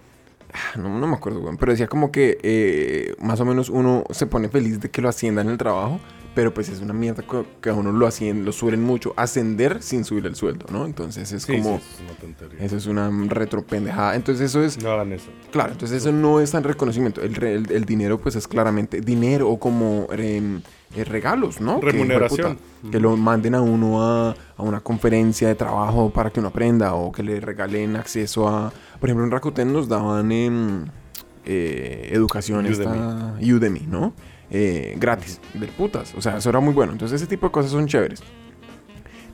ah, No, no me acuerdo, pero decía como que eh, más o menos uno se pone feliz de que lo asciendan en el trabajo, pero pues es una mierda que a uno lo ascienden, lo suelen mucho, ascender sin subir el sueldo, ¿no? Entonces es Sí, como, sí, es una tontería. eso es una retropendejada. Entonces eso es, No hagan eso. Claro, entonces eso no es tan reconocimiento. El, el- el dinero, pues es claramente dinero o como em, eh, regalos, ¿no? Que, Remuneración. hijueputa, Que, lo manden a uno a, a una conferencia de trabajo para que uno aprenda o que le regalen acceso a. Por ejemplo, en Rakuten nos daban em, eh, educación esta Udemy, ¿no? Eh, gratis, del putas. O sea, eso era muy bueno. Entonces, ese tipo de cosas son chéveres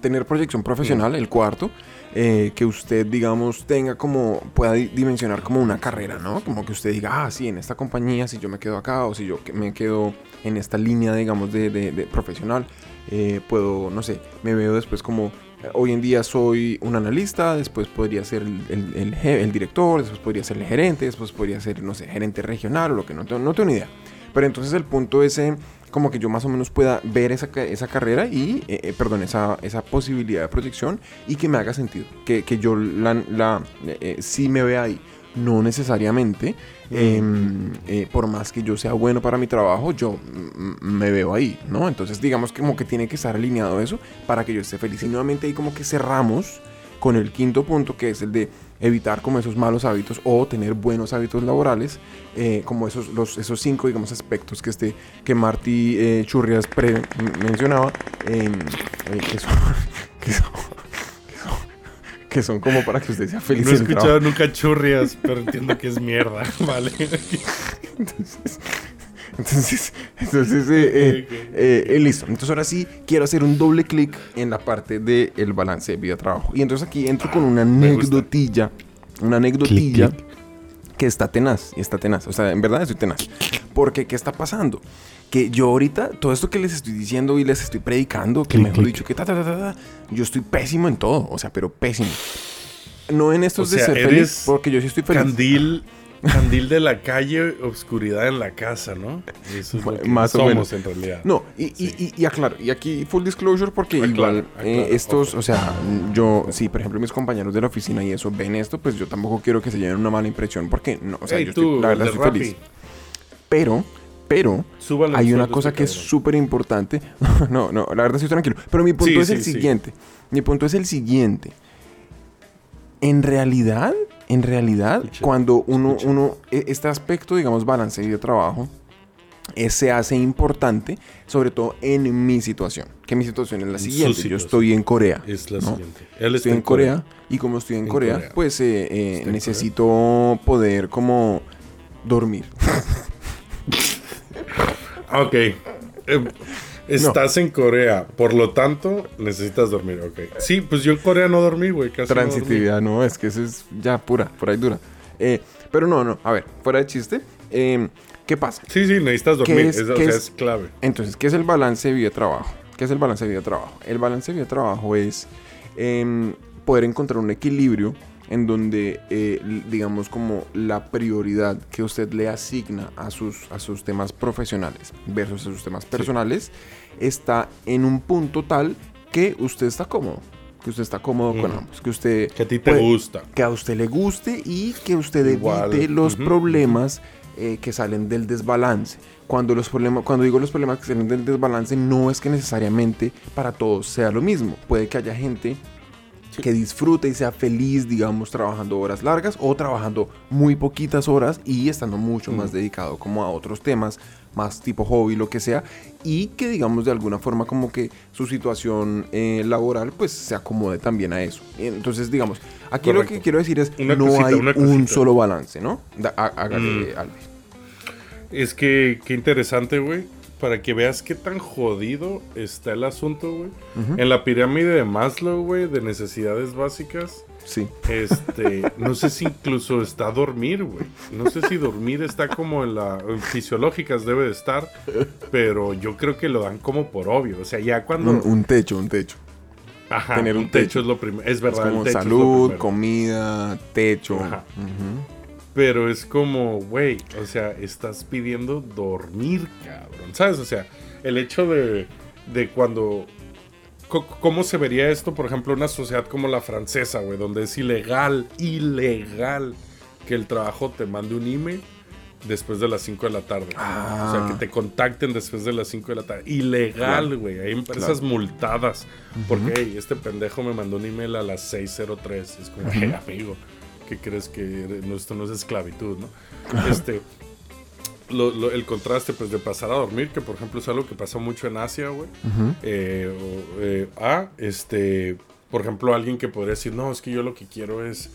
tener proyección profesional, el cuarto, eh, que usted, digamos, tenga como, pueda di- dimensionar como una carrera, ¿no? Como que usted diga, ah, sí, en esta compañía, si yo me quedo acá o si yo me quedo en esta línea, digamos, de, de- de profesional, eh, puedo, no sé, me veo después como, eh, hoy en día soy un analista, después podría ser el, el- el el director, después podría ser el gerente, después podría ser, no sé, gerente regional o lo que no no tengo ni idea. Pero entonces el punto es como que yo más o menos pueda ver esa, esa carrera y, eh, eh, perdón, esa, esa posibilidad de proyección y que me haga sentido. Que, que yo la, la eh, eh, sí me vea ahí. No necesariamente, em, eh, por más que yo sea bueno para mi trabajo, yo mm, me veo ahí, ¿no? Entonces digamos que como que tiene que estar alineado eso para que yo esté feliz. Y nuevamente ahí como que cerramos con el quinto punto, que es el de evitar como esos malos hábitos o tener buenos hábitos laborales, eh, como esos, los, esos cinco, digamos, aspectos que, este, que Marty eh, Churrias pre- mencionaba, em, eh, que, son, que, son, que son- que son como para que usted sea feliz. No he escuchado nunca churrias, pero entiendo que es mierda, ¿vale? Entonces, entonces eh, eh, Ok, ok. eh, eh, listo. Entonces ahora sí quiero hacer un doble clic en la parte del balance de vida-trabajo. Y entonces aquí entro con una anécdotilla, una anécdotilla Clic, que está tenaz, y está tenaz. O sea, en verdad estoy tenaz. Porque, ¿qué está pasando? Que yo ahorita, todo esto que les estoy diciendo y les estoy predicando, que mejor dicho, que ta, ta, ta, ta, ta, yo estoy pésimo en todo. O sea, pero pésimo. No en estos O sea, de ser eres feliz, porque yo sí estoy feliz. Candil, candil de la calle, obscuridad en la casa, ¿no? Eso es lo que Más o menos. en realidad. No, y, y- Sí. y, y aclaro, y aquí full disclosure porque Aclara, igual aclara, eh, estos, o sea, yo, sí, por ejemplo, mis compañeros de la oficina y eso ven esto, pues yo tampoco quiero que se lleven una mala impresión porque, no, o sea, yo tú, estoy, la verdad estoy feliz. Pero, pero, hay una cosa que es súper importante. no, no, la verdad estoy tranquilo. Pero mi punto Sí, es el siguiente. Mi punto es el siguiente. En realidad, en realidad, cuando uno, uno, e- este aspecto, digamos, balance de trabajo, eh, se hace importante, sobre todo en mi situación. Que mi situación es la siguiente. Yo estoy en Corea. Es la ¿no? siguiente. Él Estoy en Corea, y como estoy en, En Corea, Corea. pues eh, eh, necesito poder como dormir. Ok. Eh, estás en Corea, por lo tanto, necesitas dormir, ok. Sí, pues yo en Corea no dormí, güey. casi. Transitividad, no, es que eso es ya pura, por ahí dura. Eh, pero no, no, a ver, fuera de chiste, eh, ¿qué pasa? Sí, sí, necesitas ¿Qué dormir. es- es, o qué sea, es- es clave. Entonces, ¿qué es el balance vida-trabajo? ¿Qué es el balance vida-trabajo? El balance vida-trabajo es em, poder encontrar un equilibrio en donde, eh, digamos, como la prioridad que usted le asigna a sus, a sus temas profesionales versus a sus temas personales está en un punto tal que usted está cómodo. Que usted está cómodo con Ujú. ambos. Que usted Que a ti te puede- gusta. que a usted le guste y que usted Igual, evite los ujú, problemas eh, que salen del desbalance. Cuando, los problemas, cuando digo los problemas que salen del desbalance, no es que necesariamente para todos sea lo mismo. Puede que haya gente que disfrute y sea feliz, digamos, trabajando horas largas o trabajando muy poquitas horas y estando mucho más dedicado como a otros temas, más tipo hobby, lo que sea, y que digamos de alguna forma como que su situación eh, laboral pues se acomode también a eso. Entonces, digamos, aquí lo que quiero decir es, Una no cosita, hay un solo balance, ¿no? Hágale, Mm. Alves. Es que, qué interesante, güey. Para que veas qué tan jodido está el asunto, güey. En la pirámide de Maslow, güey, de necesidades básicas, Sí. este, no sé si incluso está dormir, güey. No sé si dormir está como en la en fisiológicas debe de estar, pero yo creo que lo dan como por obvio. O sea, ya cuando Un, un techo, un techo. ajá, tener un un techo, techo. es lo primero. Es Es verdad, el como techo es lo salud, comida, techo. Ajá. Ujú. Pero es como, güey, o sea, estás pidiendo dormir, cabrón. ¿Sabes? O sea, el hecho de, de cuando... ¿Cómo se vería esto, por ejemplo, en una sociedad como la francesa, güey? Donde es ilegal, ilegal que el trabajo te mande un email después de las 5 de la tarde. O sea, Ah. que te contacten después de las 5 de la tarde. Ilegal, Claro. güey. Hay empresas multadas. Porque, hey, este pendejo me mandó un email a las 6.03. Es como, hey, amigo, ¿qué crees que esto no es esclavitud, no? Este... lo- lo- el contraste pues de pasar a dormir, que por ejemplo es algo que pasa mucho en Asia, güey. Eh, eh, a, este, por ejemplo, alguien que podría decir, no, es que yo lo que quiero es,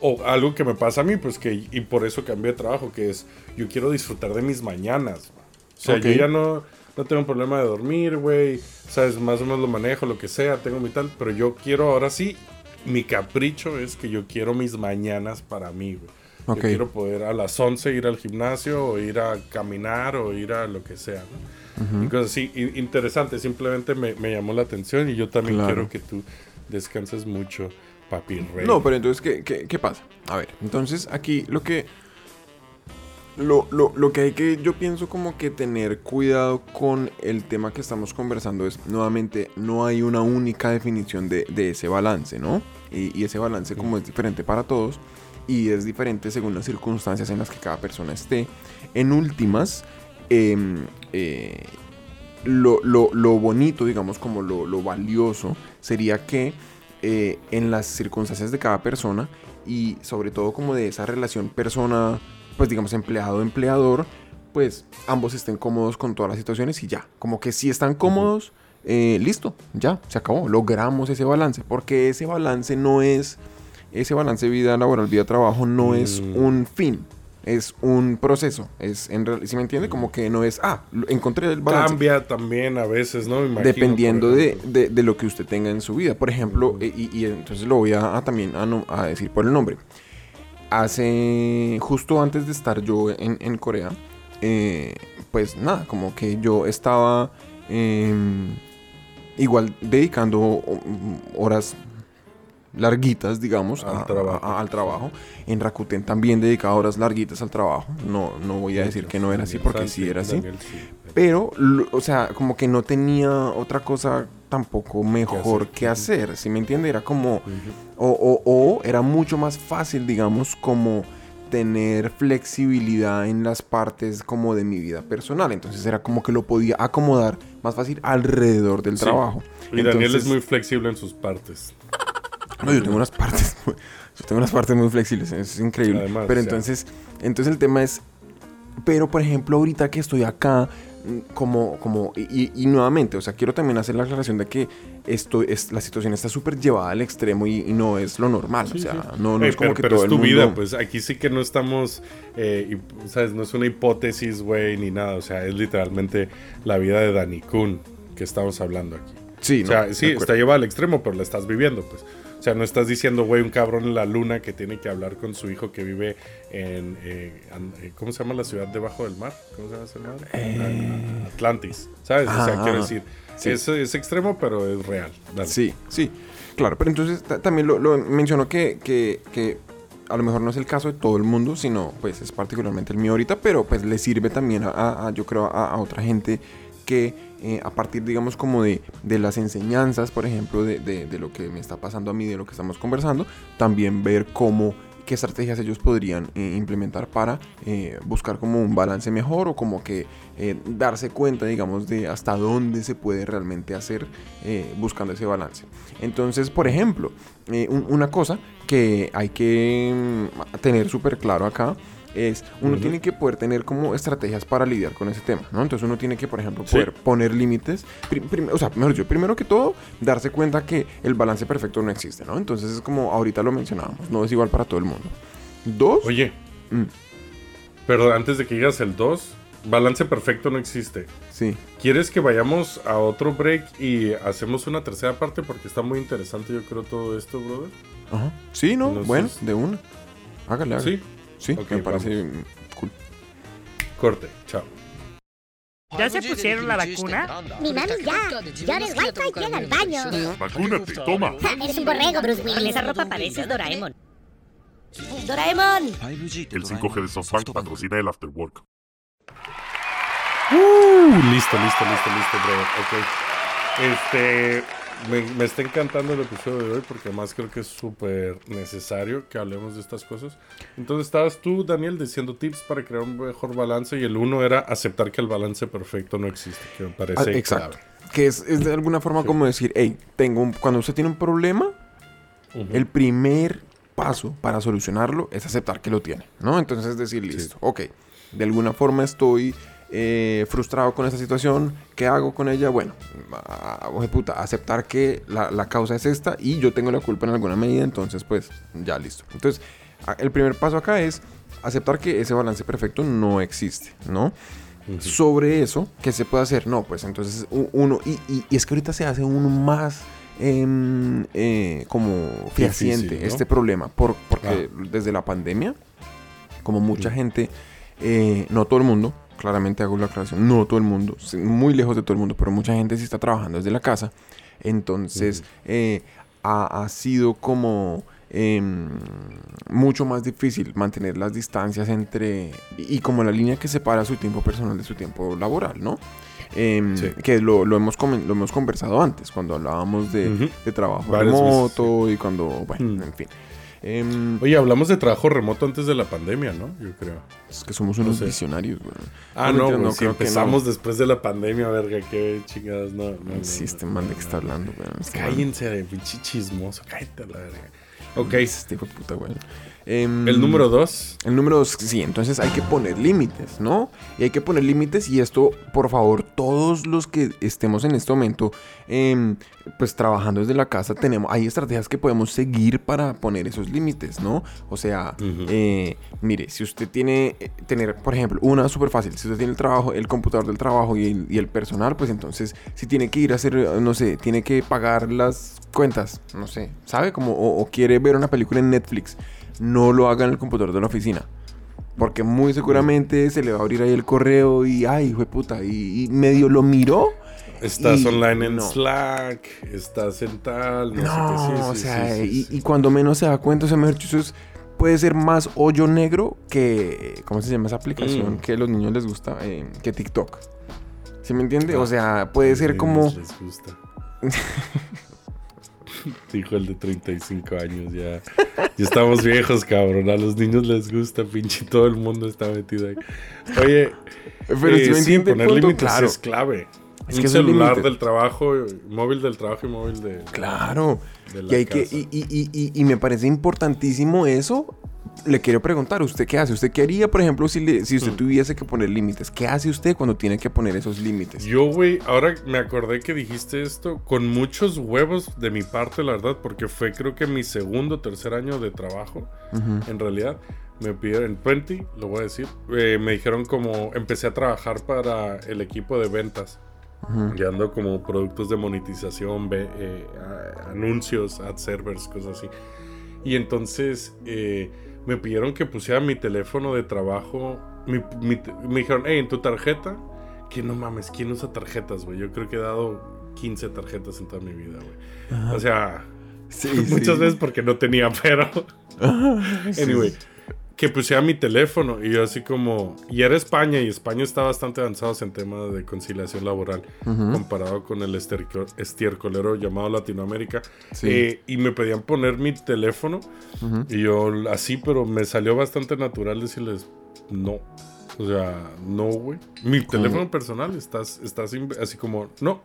o algo que me pasa a mí, pues que, y por eso cambié de trabajo, que es, yo quiero disfrutar de mis mañanas. O sea, Ok. yo ya no, no tengo problema de dormir, güey, sabes, más o menos lo manejo, lo que sea, tengo mi tal, pero yo quiero ahora sí, mi capricho es que yo quiero mis mañanas para mí, güey. Yo quiero poder a las 11 ir al gimnasio o ir a caminar o ir a lo que sea, ¿no? Así. I- interesante, simplemente me, me llamó la atención y yo también Claro. quiero que tú descanses mucho, papi rey. No, pero entonces, ¿qué, qué, qué pasa? A ver, entonces aquí lo que... Lo, lo, lo que hay que, yo pienso como que tener cuidado con el tema que estamos conversando es, nuevamente, no hay una única definición de, de ese balance, ¿no? Y, y ese balance como es diferente para todos y es diferente según las circunstancias en las que cada persona esté. En últimas, em, eh, lo, lo- lo bonito, digamos, como lo, lo valioso, sería que eh, en las circunstancias de cada persona y sobre todo como de esa relación persona, pues digamos empleado-empleador, pues ambos estén cómodos con todas las situaciones y ya, como que si están cómodos, eh, listo, ya, se acabó, logramos ese balance, porque ese balance no es, ese balance vida laboral, vida trabajo no es Mm. un fin. Es un proceso, es en real- ¿sí me entiende? Como que no es, ah, encontré el balance Cambia también a veces, ¿no? Imagino, dependiendo de, de- de lo que usted tenga en su vida. Por ejemplo, y, y entonces lo voy a, a también a, no- a decir por el nombre. Hace, justo antes de estar yo en, en Corea, eh, pues nada, como que yo estaba em, igual dedicando horas larguitas, digamos, Al a- trabajo. a- al trabajo. En Rakuten también dedicaba horas larguitas al trabajo. No, no voy a decir que no era así porque sí era así. Pero, o sea, como que no tenía otra cosa tampoco mejor que hacer, ¿sí me entiende? Era como, o- o era mucho más fácil, digamos, como tener flexibilidad en las partes como de mi vida personal. Entonces era como que lo podía acomodar más fácil alrededor del Sí. trabajo. Y Daniel es muy flexible en sus partes. no, yo tengo unas partes, yo tengo unas partes muy flexibles, es increíble. Además, pero entonces, entonces el tema es, pero por ejemplo ahorita que estoy acá, mm, como, como, y nuevamente, o sea, quiero también hacer la aclaración de que esto es, la situación está súper llevada al extremo y, y no es lo normal, o sea, sí. no, no Ey, es como pero, que pero todo es el tu mundo... vida, pues aquí sí que no estamos, eh, y, ¿sabes? No es una hipótesis, güey, ni nada. O sea, es literalmente la vida de Dani Kun que estamos hablando aquí. Sí, o sea, sí, está llevada al extremo, pero la estás viviendo, pues. O sea, no estás diciendo, güey, un cabrón en la luna que tiene que hablar con su hijo que vive en. eh, eh, ¿Cómo se llama la ciudad debajo del mar? ¿Cómo se llama esa madre? Ah, Atlantis, ¿sabes? o sea, quiero decir, sí. es, es extremo, pero es real. Dale. Sí, sí, claro, pero entonces ta- también lo, lo menciono que, que, que a lo mejor no es el caso de todo el mundo, sino pues es particularmente el mío ahorita, pero pues le sirve también a, a- a, yo creo, a, a otra gente que eh, a partir, digamos, como de, de las enseñanzas, por ejemplo, de, de- de lo que me está pasando a mí, de lo que estamos conversando, también ver cómo qué estrategias ellos podrían eh, implementar para eh, buscar como un balance mejor o como que eh, darse cuenta, digamos, de hasta dónde se puede realmente hacer buscando ese balance. Entonces, por ejemplo, un- una cosa que hay que mm, tener súper claro acá es uno tiene que poder tener como estrategias para lidiar con ese tema, ¿no? Entonces uno tiene que, por ejemplo, Sí. poder poner límites. O sea, mejor dicho, primero que todo, darse cuenta que el balance perfecto no existe, ¿no? Entonces es como ahorita lo mencionábamos, no es igual para todo el mundo. Dos, Oye, Mm. pero antes de que digas el 2, balance perfecto no existe. sí. ¿Quieres que vayamos a otro break y hacemos una tercera parte? Porque está muy interesante, yo creo, todo esto, brother. Ajá. Sí, ¿no? Entonces- bueno, de una. Hágale, hágale. Sí, Sí, Ok, me parece cool. corte, chao. ¿Ya se pusieron la vacuna? Mi mami ya. Ya en el wifi tiene al baño. Vacúnate, toma. Ja, Eres un borrego, Bruce Con Willis. esa ropa pareces Doraemon. ¡Doraemon! El 5G de SoftBank patrocina el Afterwork. Uh, listo, listo, listo, listo, brother. Ok. Este. Me, me está encantando el episodio de hoy porque además creo que es súper necesario que hablemos de estas cosas. Entonces estabas tú, Daniel, diciendo tips para crear un mejor balance y el uno era aceptar que el balance perfecto no existe, que me parece Ah, exacto. clave. Que es, es de alguna forma como decir, hey, tengo un- cuando usted tiene un problema, el primer paso para solucionarlo es aceptar que lo tiene, ¿no? Entonces es decir, listo, ok, de alguna forma estoy eh, frustrado con esta situación, ¿qué hago con ella? Bueno, oje puta, aceptar que la, la causa es esta y yo tengo la culpa en alguna medida, entonces pues ya listo. Entonces, el primer paso acá es aceptar que ese balance perfecto no existe, ¿no? Sobre eso, ¿qué se puede hacer? No, pues entonces uno, y, y- y es que ahorita se hace uno más em, eh, como fehaciente este problema, por, porque Ah. desde la pandemia, como mucha gente, eh, no todo el mundo, claramente hago la aclaración, no todo el mundo, muy lejos de todo el mundo, pero mucha gente sí está trabajando desde la casa, entonces eh, ha, ha sido como em, mucho más difícil mantener las distancias entre y, como la línea que separa su tiempo personal de su tiempo laboral, ¿no? Em, Sí. Que lo, lo hemos lo hemos conversado antes, cuando hablábamos de, de trabajo Varias veces, remoto y cuando, bueno, Mm. en fin. Em, Oye, hablamos de trabajo remoto antes de la pandemia, ¿no? Yo creo. es que somos unos sé. visionarios, güey. Ah, No, no, no, si creo que empezamos después de la pandemia, verga, qué chingadas, no. no, no, Sí, no, este no, man de no, que está no. hablando, güey. Cállense, de pinche chismoso, cállate a la verga. Ok, Este hijo de puta, güey. Em, el número dos. El número dos, sí, entonces hay que poner límites, ¿no? Y hay que poner límites y esto, por favor, todos los que estemos en este momento, em, pues trabajando desde la casa, tenemos, hay estrategias que podemos seguir para poner esos límites, ¿no? O sea, eh, mire, si usted tiene, eh, tener, por ejemplo, una súper fácil, si usted tiene el trabajo, el computador del trabajo y el, y el personal, pues entonces, si tiene que ir a hacer, no sé, tiene que pagar las cuentas, no sé, ¿sabe? Como, o, o quiere ver una película en Netflix, no lo haga en el computador de la oficina. Porque muy seguramente se le va a abrir ahí el correo y, ay, hijo de puta, y, y medio lo miró. Estás y- online en no. Slack, estás en tal, no, No, sé qué. Sí, o sí, sea, sí, y, cuando menos se da cuenta, o sea, mejor dicho, eso puede ser más hoyo negro que, ¿cómo se llama esa aplicación? Mm. Que a los niños les gusta, eh, que TikTok. ¿Sí me entiende? Ah, o sea, puede ser como... Les gusta. Dijo el de 35 años, ya. Ya estamos viejos, cabrón. A los niños les gusta, pinche. Todo el mundo está metido ahí. Oye, Pero eh, si me sí, poner límites claro. es clave. Es Un que celular del trabajo, móvil del trabajo y móvil de. Claro. de Y, la hay que, casa. y, y- y- y- y me parece importantísimo eso. Le quiero preguntar, ¿usted qué hace? ¿Usted qué haría, por ejemplo, si, le- si usted Mm. tuviese que poner límites? ¿Qué hace usted cuando tiene que poner esos límites? Yo, güey, ahora me acordé que dijiste esto con muchos huevos de mi parte, la verdad, porque fue creo que mi segundo o tercer año de trabajo, Ujú. en realidad. Me pidieron, en 20, lo voy a decir, eh, me dijeron como, empecé a trabajar para el equipo de ventas, Ujú. guiando como productos de monetización, ve- eh, a- anuncios, ad servers, cosas así. Y entonces eh, me pidieron que pusiera mi teléfono de trabajo, mi- mi me dijeron, hey, en tu tarjeta, que no mames, ¿quién usa tarjetas, güey? Yo creo que he dado 15 tarjetas en toda mi vida, güey. O sea, Sí, muchas sí. veces porque no tenía, pero... Anyway, sí. Que pusiera mi teléfono. Y yo así como... Y era España, y España está bastante avanzados en temas de conciliación laboral, comparado con el estiercolero llamado Latinoamérica. Sí. Eh, y me pedían poner mi teléfono. Y yo así, pero me salió bastante natural decirles no. O sea, no, güey. Mi teléfono personal estás, estás así como, no.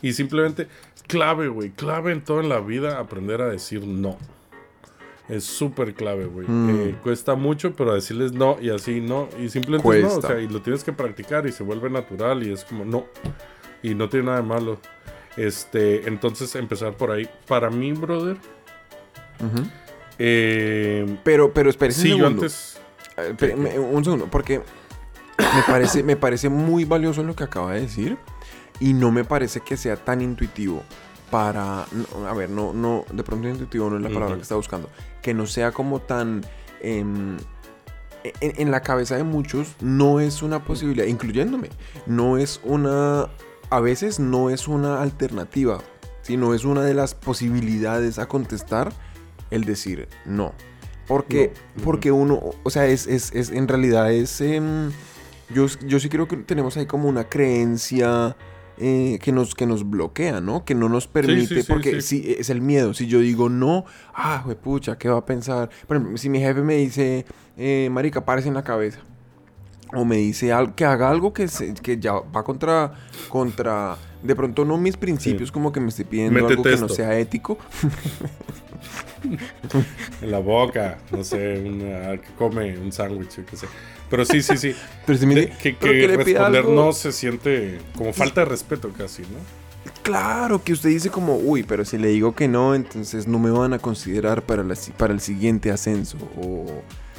Y simplemente, clave, güey. Clave en todo en la vida aprender a decir no. Es súper clave, güey. Mm. Eh, cuesta mucho, pero decirles no y así no. Y simplemente no. O sea, y lo tienes que practicar y se vuelve natural y es como no. Y no tiene nada de malo. Este, entonces empezar por ahí. Para mí, brother. Eh, Pero, pero un sí, yo antes. Eh, me- un segundo, porque me parece, me parece muy valioso lo que acaba de decir y no me parece que sea tan intuitivo para, no, a ver, no, no, de pronto intuitivo no es la palabra que está buscando, que no sea como tan em, en, en la cabeza de muchos no es una posibilidad, incluyéndome, no es una, a veces no es una alternativa, sino es una de las posibilidades a contestar el decir no. Porque, No. porque uno, o sea, es, es, es- en realidad es, em, yo, yo sí creo que tenemos ahí como una creencia eh, que, nos, que nos bloquea, ¿no? Que no nos permite, sí, sí, porque sí. si es el miedo, si yo digo no, ah, pucha, ¿qué va a pensar? Por ejemplo, si mi jefe me dice, eh, marica, párese en la cabeza, o me dice al- que haga algo que, se- que ya va contra, contra, de pronto no mis principios, como que me estoy pidiendo algo que no sea ético, En la boca, no sé, una, que come un sándwich, qué sé. Pero sí, sí, sí. pero si me De- que que pida responder no se siente como falta de respeto casi, ¿no? Claro, que usted dice como, uy, pero si le digo que no, entonces no me van a considerar para, la para el siguiente ascenso. O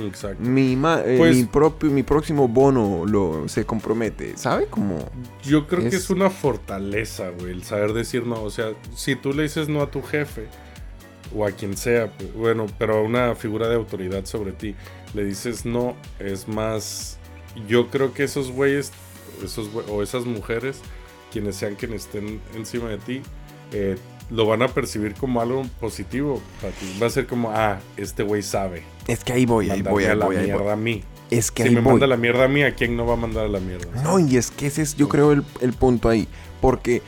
Exacto. mi, eh, Pues- mi, propio, mi próximo bono lo, se compromete. ¿Sabe? Como, Yo creo que Es- es una fortaleza, güey, el saber decir no. O sea, si tú le dices no a tu jefe o a quien sea, pues, bueno, pero a una figura de autoridad sobre ti, le dices no, es más. Yo creo que esos güeyes, esos o esas mujeres, quienes sean quienes estén encima de ti, eh, lo van a percibir como algo positivo para ti. Va a ser como, ah, este güey sabe. es que ahí voy, ahí voy, a la voy, mierda voy. a mí. Es que Si ahí me voy. manda la mierda a mí, ¿a quién no va a mandar a la mierda? No, y es que ese es, yo creo, el, el punto ahí. Porque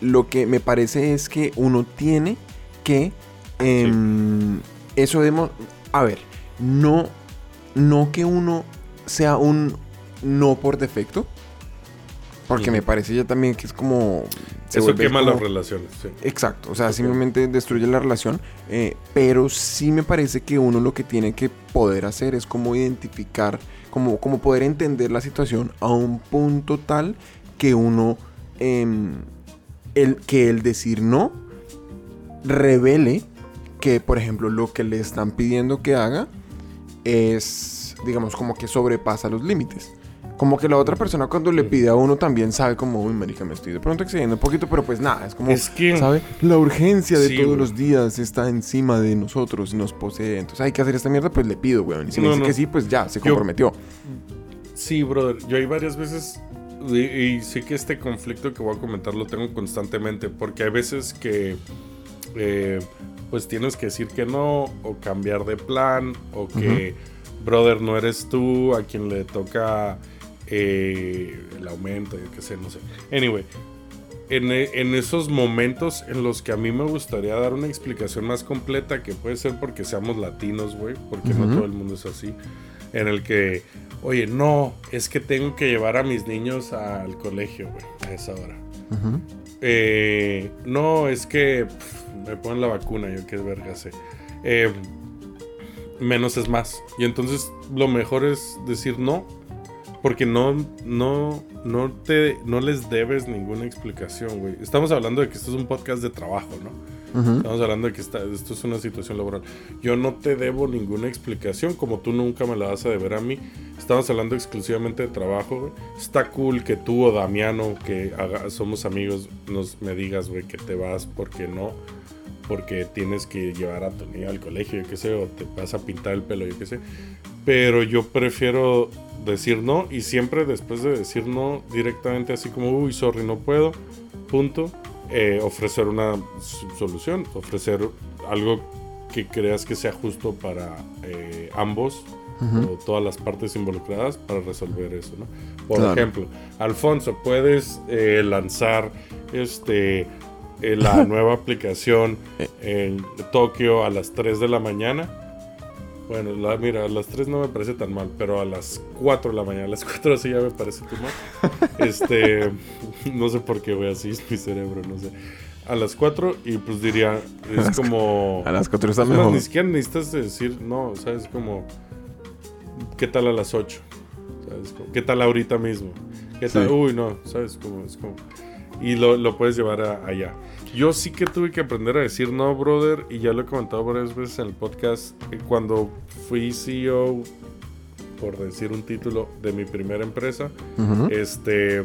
lo que me parece es que uno tiene que. em, Eso debemos. A ver, no, no que uno sea un no por defecto. Porque me parece ya también que es como. se Eso quema como- las relaciones, sí. Exacto, o sea, simplemente destruye la relación, eh, pero sí me parece que uno lo que tiene que poder hacer es como identificar, como, como poder entender la situación a un punto tal que uno, em, el, que el decir no revele que, por ejemplo, lo que le están pidiendo que haga es, digamos, como que sobrepasa los límites. Como que la otra persona cuando le pide a uno también sabe como, uy, marica, me estoy de pronto excediendo un poquito, pero pues nada, es como, Es que- ¿sabe? La urgencia de Sí, todos los días está encima de nosotros y nos posee. Entonces hay que hacer esta mierda, pues le pido, weón. Y si me No, dice no. que sí, pues ya, se Yo- comprometió. Sí, brother. Yo hay varias veces. Y, y sí que este conflicto que voy a comentar lo tengo constantemente. Porque hay veces que. Eh, pues tienes que decir que no. O cambiar de plan. O que. Brother, no eres tú a quien le toca. eh, el aumento, yo qué sé, no sé. Anyway. En, e- en esos momentos en los que a mí me gustaría dar una explicación más completa, que puede ser porque seamos latinos, güey, porque no todo el mundo es así, en el que, oye, no, es que tengo que llevar a mis niños al colegio, güey, a esa hora. Eh, no, es que me ponen la vacuna, yo qué verga sé. Eh, menos es más. Y entonces lo mejor es decir no, porque no, no, no te, no les debes ninguna explicación, güey. Estamos hablando de que esto es un podcast de trabajo, ¿no? Ujú. Estamos hablando de que esta- esto es una situación laboral. Yo no te debo ninguna explicación, como tú nunca me la vas a deber a mí. Estamos hablando exclusivamente de trabajo. Está cool que tú o Damiano, que haga- somos amigos, nos me digas, güey, que te vas porque no. Porque tienes que llevar a tu niño al colegio, yo qué sé, o te vas a pintar el pelo, yo qué sé. Pero yo prefiero decir no y siempre después de decir no directamente así como, uy, sorry, no puedo, punto, eh, ofrecer una solución, ofrecer algo que creas que sea justo para eh, ambos o todas las partes involucradas para resolver eso, ¿no? Por Claro. ejemplo, Alfonso, puedes eh, lanzar este eh, la nueva aplicación en Tokio a las 3 de la mañana. Bueno, la- mira, a las 3 no me parece tan mal, pero a las 4 de la mañana, a las 4 sí ya me parece too much. Este, no sé por qué voy así, es mi cerebro, no sé. A las 4 y pues diría, es como... A las 4 está Es más, mejor. ni siquiera necesitas decir, no, ¿sabes? Como, ¿qué tal a las 8? ¿Sabes? Como, ¿Qué tal ahorita mismo? ¿Qué tal? Sí. Uy, no, ¿sabes? Como, es como... Y lo, lo puedes llevar a- allá. Yo sí que tuve que aprender a decir no, brother, y ya lo he comentado varias veces en el podcast. eh, Cuando fui CEO, por decir un título, de mi primera empresa, este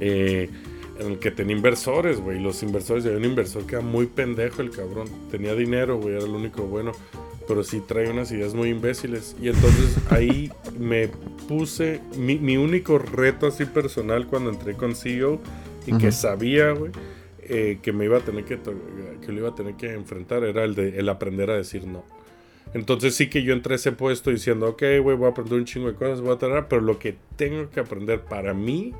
eh, en el que tenía inversores, güey. Los inversores, y había un inversor que era muy pendejo el cabrón. Tenía dinero, güey, era lo único bueno. Pero sí trae unas ideas muy imbéciles. Y entonces ahí me puse mi, mi único reto así personal cuando entré con CEO y que sabía, güey, eh, que me iba a tener que, que lo iba a tener que enfrentar era el de el aprender a decir no. Entonces sí que yo entré a ese puesto diciendo, ok, güey, voy a aprender un chingo de cosas, voy a tener, pero lo que tengo que aprender para mí,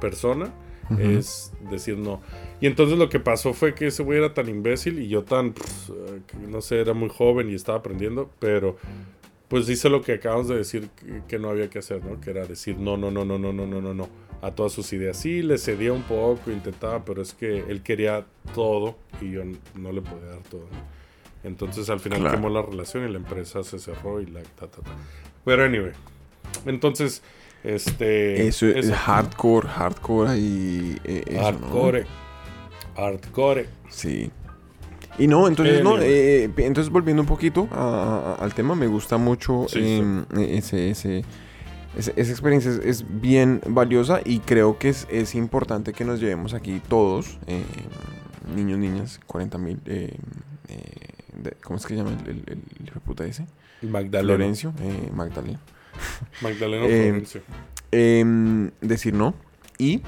persona, Ujú. es decir no. Y entonces lo que pasó fue que ese güey era tan imbécil y yo tan, pues, no sé, era muy joven y estaba aprendiendo, pero pues hice lo que acabamos de decir que, que no había que hacer, ¿no? Que era decir no, no, no, no, no, no, no, no, no, a todas sus ideas. Sí, le cedía un poco, intentaba, pero es que él quería todo y yo no le podía dar todo. Entonces al final Claro. quemó la relación y la empresa se cerró y la ta, ta, ta. Pero anyway, entonces, este... Eso es eso. hardcore, hardcore y eh, eso, ¿no? Hardcore. Hardcore. Sí. Y no, entonces, no, eh, entonces volviendo un poquito a- a- al tema, me gusta mucho Sí, em, ese, ese- esa experiencia es, es bien valiosa y creo que es, es importante que nos llevemos aquí todos, eh, niños, niñas, 40 mil, eh, eh, ¿cómo es que se llama el, el, el de puta ese? Magdalena. Florencio, Magdalena. Magdalena Eh, Florencio. Em, decir no y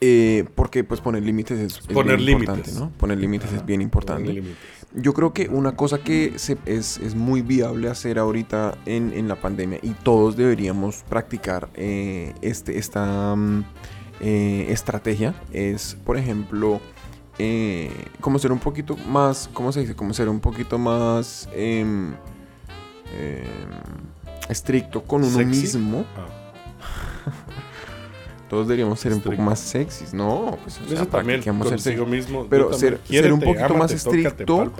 eh, porque pues poner límites es, Poner límites. importante, ¿no? Poner límites es bien importante. Poner límites. Yo creo que una cosa que se- es, es muy viable hacer ahorita en, en la pandemia y todos deberíamos practicar eh, este, esta mm, eh, estrategia es, por ejemplo, eh, como ser un poquito más, ¿cómo se dice? Como ser un poquito más em, em, estricto con uno ¿Sexy? mismo. Ah. Todos deberíamos ser un poco más sexys, ¿no? Pues, o sea, Eso también, practiquemos ser sexy mismo. Pero ser- ser un poquito más ámate, estricto.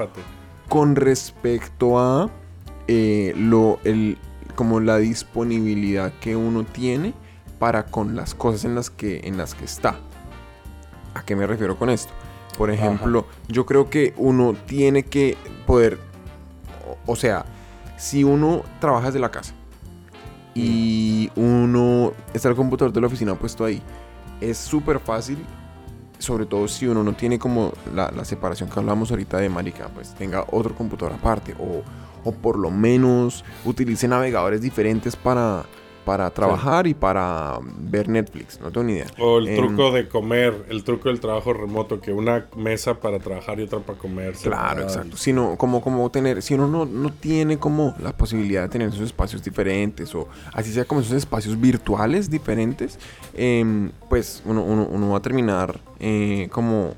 con respecto a eh, lo, el, como la disponibilidad que uno tiene para con las cosas en las que, en las que está. ¿A qué me refiero con esto? Por ejemplo, yo creo que uno tiene que poder, o, o sea, si uno trabaja desde la casa y uno está el computador de la oficina puesto ahí, es súper fácil sobre todo si uno no tiene como la, la separación que hablamos ahorita de marica, pues tenga otro computador aparte o, o por lo menos utilice navegadores diferentes para, para trabajar y para ver Netflix, no tengo ni idea. O el Em, truco de comer, el truco del trabajo remoto, que una mesa para trabajar y otra para comer. Claro, exacto. Sino como, como tener, si uno no, no tiene como la posibilidad de tener esos espacios diferentes o así sea como esos espacios virtuales diferentes, em, pues uno, uno- uno va a terminar eh, como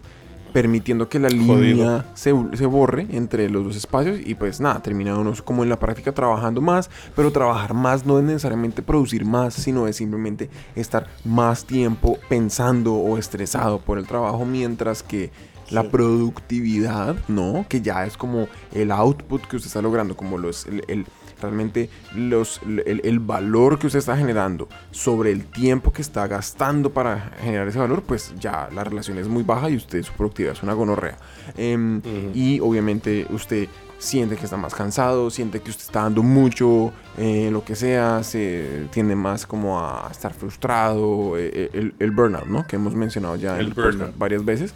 permitiendo que la línea se, se borre entre los dos espacios y pues nada, termina uno como en la práctica trabajando más, pero trabajar más no es necesariamente producir más, sino es simplemente estar más tiempo pensando o estresado por el trabajo mientras que la productividad, ¿no? Que ya es como el output que usted está logrando, como los, el, el- realmente los, el, el valor que usted está generando sobre el tiempo que está gastando para generar ese valor, pues ya la relación es muy baja y usted su productividad es una gonorrea. Em, Ujú. Y obviamente usted siente que está más cansado, siente que usted está dando mucho, eh, lo que sea, se tiende más como a estar frustrado, eh, el, el burnout, ¿no? Que hemos mencionado ya El en varias veces.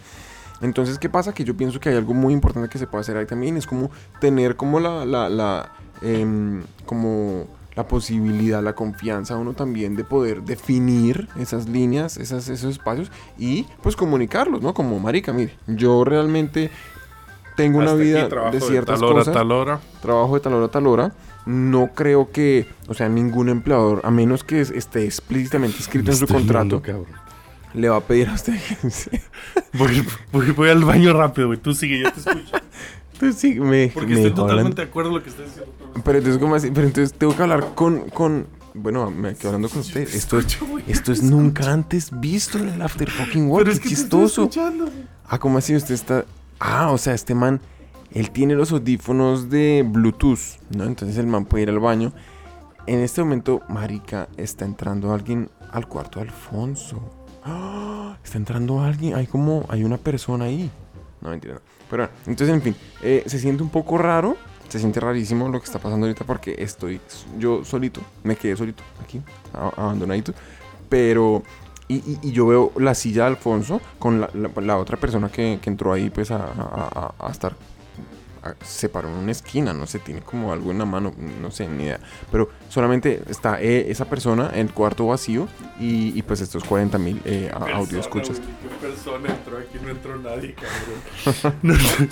Entonces, ¿qué pasa? Que yo pienso que hay algo muy importante que se puede hacer ahí también, es como tener como la, la, la, em, como la posibilidad, la confianza uno también de poder definir esas líneas, esas, esos espacios y pues comunicarlos, ¿no? Como marica, mire, yo realmente tengo una Hasta vida trabajo de ciertas tal hora, cosas. tal hora. trabajo de tal hora a tal hora. No creo que, o sea, ningún empleador, a menos que es- esté explícitamente escrito en su Estoy contrato, le va a pedir a usted que Voy, voy- voy al baño rápido, güey. Tú sigue, yo te escucho. Entonces sí, me, Porque me estoy totalmente de acuerdo con lo que estás diciendo. Pero entonces, ¿cómo así? Pero entonces tengo que hablar con, con bueno, me quedo hablando con usted. Esto es, esto es nunca antes visto en el After Fucking. Pero es Qué que te estoy chistoso. escuchando. Ah, ¿cómo así? Usted está. Ah, o sea, este man. Él tiene los audífonos de Bluetooth, ¿no? Entonces el man puede ir al baño. En este momento, Marica, está entrando alguien al cuarto de Alfonso. ¡Ah! Está entrando alguien. Hay como. Hay una persona ahí. No, mentira. no. Pero bueno, entonces, en fin. eh, se siente un poco raro. Se siente rarísimo lo que está pasando ahorita porque estoy yo solito. Me quedé solito aquí, abandonadito. Pero. Y, y- y yo veo la silla de Alfonso con la, la- la otra persona que, que entró ahí, pues a, a- a- a estar. a- se paró en una esquina, no sé, tiene como algo en la mano, no sé, ni idea. Pero solamente está eh, esa persona en el cuarto vacío y, y, pues estos 40 mil audio escuchas. ¿Qué persona entró aquí? No entró nadie, cabrón.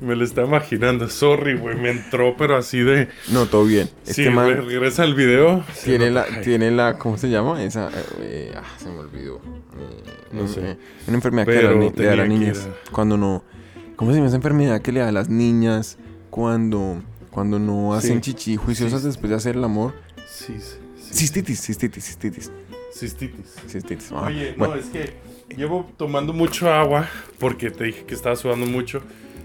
Me lo está imaginando. Sorry, güey. Me entró, pero así de. No, todo bien. Este sí, man regresa al video. tiene la. Ay, tiene la, ¿cómo se llama? Esa, eh, ah, se me olvidó. Eh, No sé. eh, Una enfermedad que Pero le da, ni- le da a las niñas. Cuando no, ¿cómo se llama esa enfermedad que le da a las niñas cuando, cuando no hacen Sí. chichi juiciosas Sí. después de hacer el amor? Sí, sí, sí. Cistitis, cistitis, cistitis, Cistitis. cistitis. Ah, Oye, bueno. no, es que llevo tomando mucho agua porque te dije que estaba sudando mucho.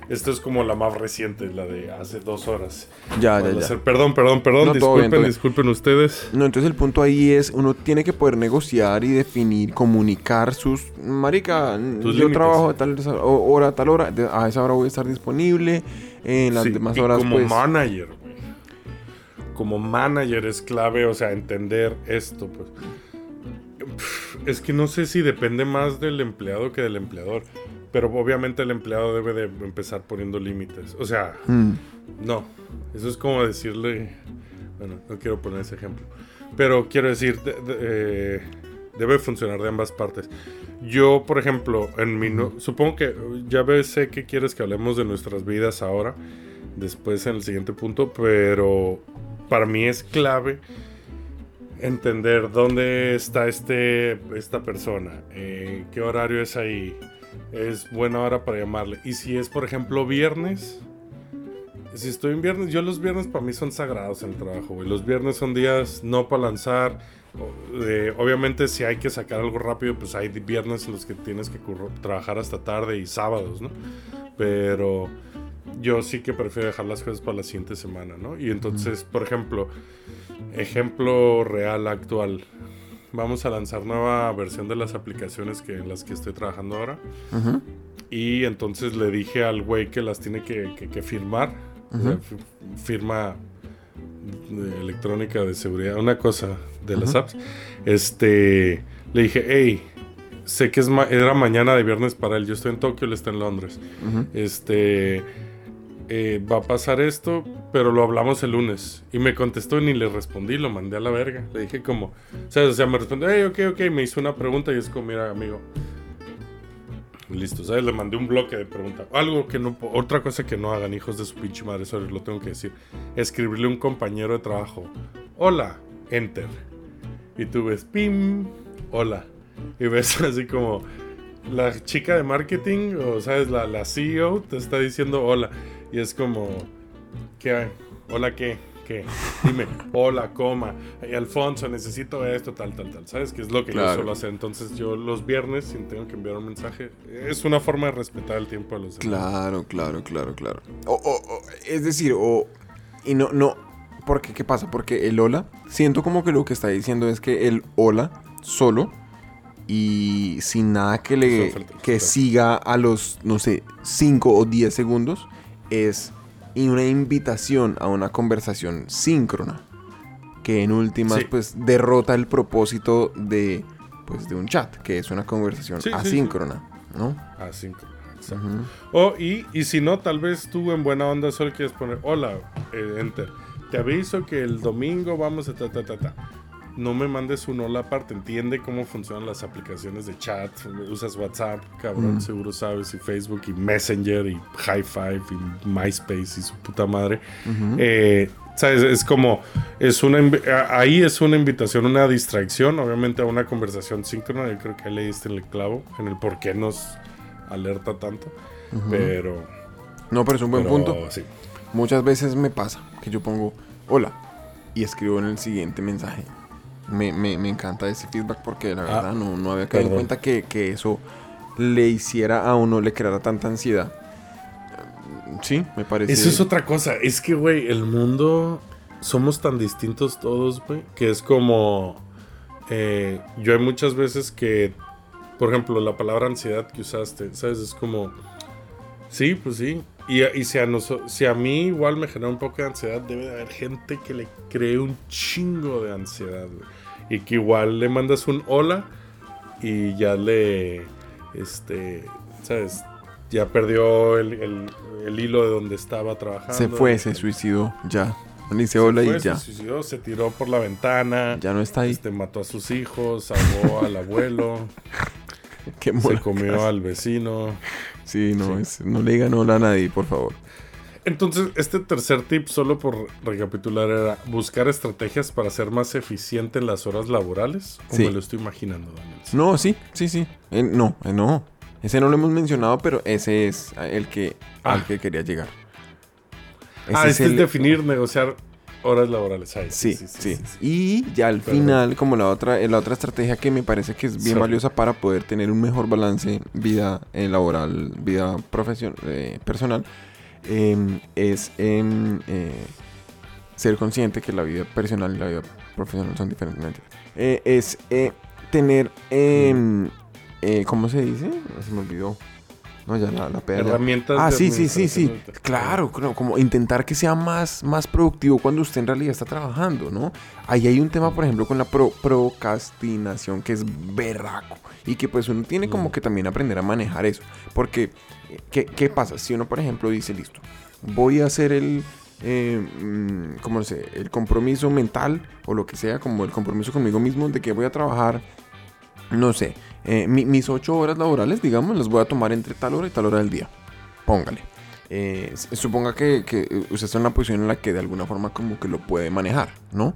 Esto es como la más reciente, la de hace dos horas. Ya, ya, ya. hacer- Perdón, perdón, perdón. No, todo bien, disculpen, todo bien. disculpen ustedes. No, entonces el punto ahí es, uno tiene que poder negociar y definir, comunicar sus... Marica, Tus yo límites. trabajo a tal hora, a tal hora, a esa hora voy a estar disponible, en las Sí, demás y horas como pues... manager, güey. Como manager es clave, o sea, entender esto, pues. Es que no sé si depende más del empleado que del empleador. Pero obviamente el empleado debe de empezar poniendo límites. O sea, Mm, no. Eso es como decirle. Bueno, no quiero poner ese ejemplo. Pero quiero decir, de- de- eh, debe funcionar de ambas partes. Yo, por ejemplo, en mi. no- supongo que ya ves, sé que quieres que hablemos de nuestras vidas ahora. Después en el siguiente punto. Pero para mí es clave entender dónde está este, esta persona. eh, qué horario es ahí. Es buena hora para llamarle. Y si es, por ejemplo, viernes. Si estoy en viernes, yo los viernes para mí son sagrados en el trabajo, güey. Los viernes son días no para lanzar. eh, obviamente, si hay que sacar algo rápido, pues hay viernes en los que tienes que trabajar hasta tarde y sábados, ¿no? Pero yo sí que prefiero dejar las cosas para la siguiente semana, ¿no? Y entonces, por ejemplo, ejemplo real actual. Vamos a lanzar nueva versión de las aplicaciones que, en las que estoy trabajando ahora. Y entonces le dije al güey que las tiene que, que- que firmar. firma de- electrónica de seguridad, una cosa de las apps. Este, le dije, hey, sé que es ma- era mañana de viernes para él. Yo estoy en Tokio, él está en Londres. Este, eh, va a pasar esto, pero lo hablamos el lunes. Y me contestó ni le respondí, lo mandé a la verga. Le dije como, ¿sabes? O sea, me respondió, hey, ok, ok, me hizo una pregunta y es como, mira, amigo. Listo, ¿sabes? Le mandé un bloque de preguntas. Algo que no, otra cosa que no hagan, hijos de su pinche madre, sorry, lo tengo que decir. Escribirle a un compañero de trabajo, hola, enter. Y tú ves, pim, hola. Y ves así como, la chica de marketing, o sabes, la, la CEO te está diciendo hola. Y es como, ¿qué? ¿Hola qué? ¿Qué? Dime, hola, coma. Ay, Alfonso, necesito esto, tal, tal, tal. ¿Sabes? Que es lo que yo Claro. suelo hacer. Entonces yo los viernes, si tengo que enviar un mensaje, es una forma de respetar el tiempo de los demás. Claro, claro, claro, claro. O, o- o- es decir, o... Y no, no... Porque, ¿qué pasa? Porque el hola, siento como que lo que está diciendo es que el hola solo y sin nada que le que siga a los, no sé, 5 o 10 segundos es una invitación a una conversación síncrona que en últimas Sí. pues derrota el propósito de pues de un chat, que es una conversación Sí, sí, sí. asíncrona, ¿no? Cinco. Exacto. Ujú. O, y, y si no, tal vez tú en buena onda solo quieres poner hola, eh, enter. Te aviso que el domingo vamos a ta ta ta ta. No me mandes un hola aparte. Entiende cómo funcionan las aplicaciones de chat. Usas WhatsApp, cabrón, Mm. seguro sabes, y Facebook, y Messenger, y High Five, y MySpace, y su puta madre. Eh, ¿Sabes? Es como, es una, ahí es una invitación, una distracción, obviamente a una conversación síncrona. Yo creo que ahí le diste en el clavo, en el por qué nos alerta tanto. Pero, No, pero es un buen pero punto. sí. Muchas veces me pasa que yo pongo hola y escribo en el siguiente mensaje. Me, me- me encanta ese feedback porque la verdad no, no había caído en cuenta que, que eso le hiciera a uno, le creara tanta ansiedad. Sí, me parece. Eso es otra cosa. Es que, güey, el mundo. Somos tan distintos todos, güey. Que es como. eh, yo hay muchas veces que. Por ejemplo, la palabra ansiedad que usaste, ¿sabes? Es como. Sí, pues sí. Y, y si, a noso- si a mí igual me genera un poco de ansiedad, debe de haber gente que le cree un chingo de ansiedad, güey. Y que igual le mandas un hola y ya le. Este. ¿Sabes? Ya perdió el, el- el hilo de donde estaba trabajando. Se fue, se suicidó, ya. Le dice hola fue, y ya. Se suicidó, se tiró por la ventana. Ya no está ahí. Este, mató a sus hijos, ahogó al abuelo, Qué se comió al vecino. Sí, no, es- no le digan hola a nadie, por favor. Entonces, este tercer tip, solo por recapitular, era buscar estrategias para ser más eficiente en las horas laborales. Como Sí. me lo estoy imaginando, Daniel. No, sí, sí, sí. Eh, no, eh, no. Ese no lo hemos mencionado, pero ese es el que, al Ah. que quería llegar. ah, este es el- definir, negociar horas laborales. Ay, Sí, sí, Y ya al Perdón. final, como la otra, eh, la otra estrategia que me parece que es bien Sorry. valiosa para poder tener un mejor balance vida eh, laboral, vida profesional, personal, em, es em, eh, ser consciente que la vida personal y la vida profesional son diferentes. Eh, es eh, tener, em, eh, ¿cómo se dice? Se me olvidó. No, ya la, la peda ya. Herramientas. Ah, sí, sí, sí, sí. Claro, claro, como intentar que sea más, más productivo cuando usted en realidad está trabajando, ¿no? Ahí hay un tema, por ejemplo, con la pro- procrastinación que es berraco y que pues uno tiene como que también aprender a manejar eso. Porque, ¿qué, qué pasa? Si uno, por ejemplo, dice, listo, voy a hacer el, eh, mm. El compromiso mental o lo que sea, como el compromiso conmigo mismo de que voy a trabajar no sé, eh, mi- mis ocho horas laborales, digamos, las voy a tomar entre tal hora y tal hora del día. Póngale. Eh, suponga que, que, eh, usted está en una posición en la que de alguna forma como que lo puede manejar, ¿no?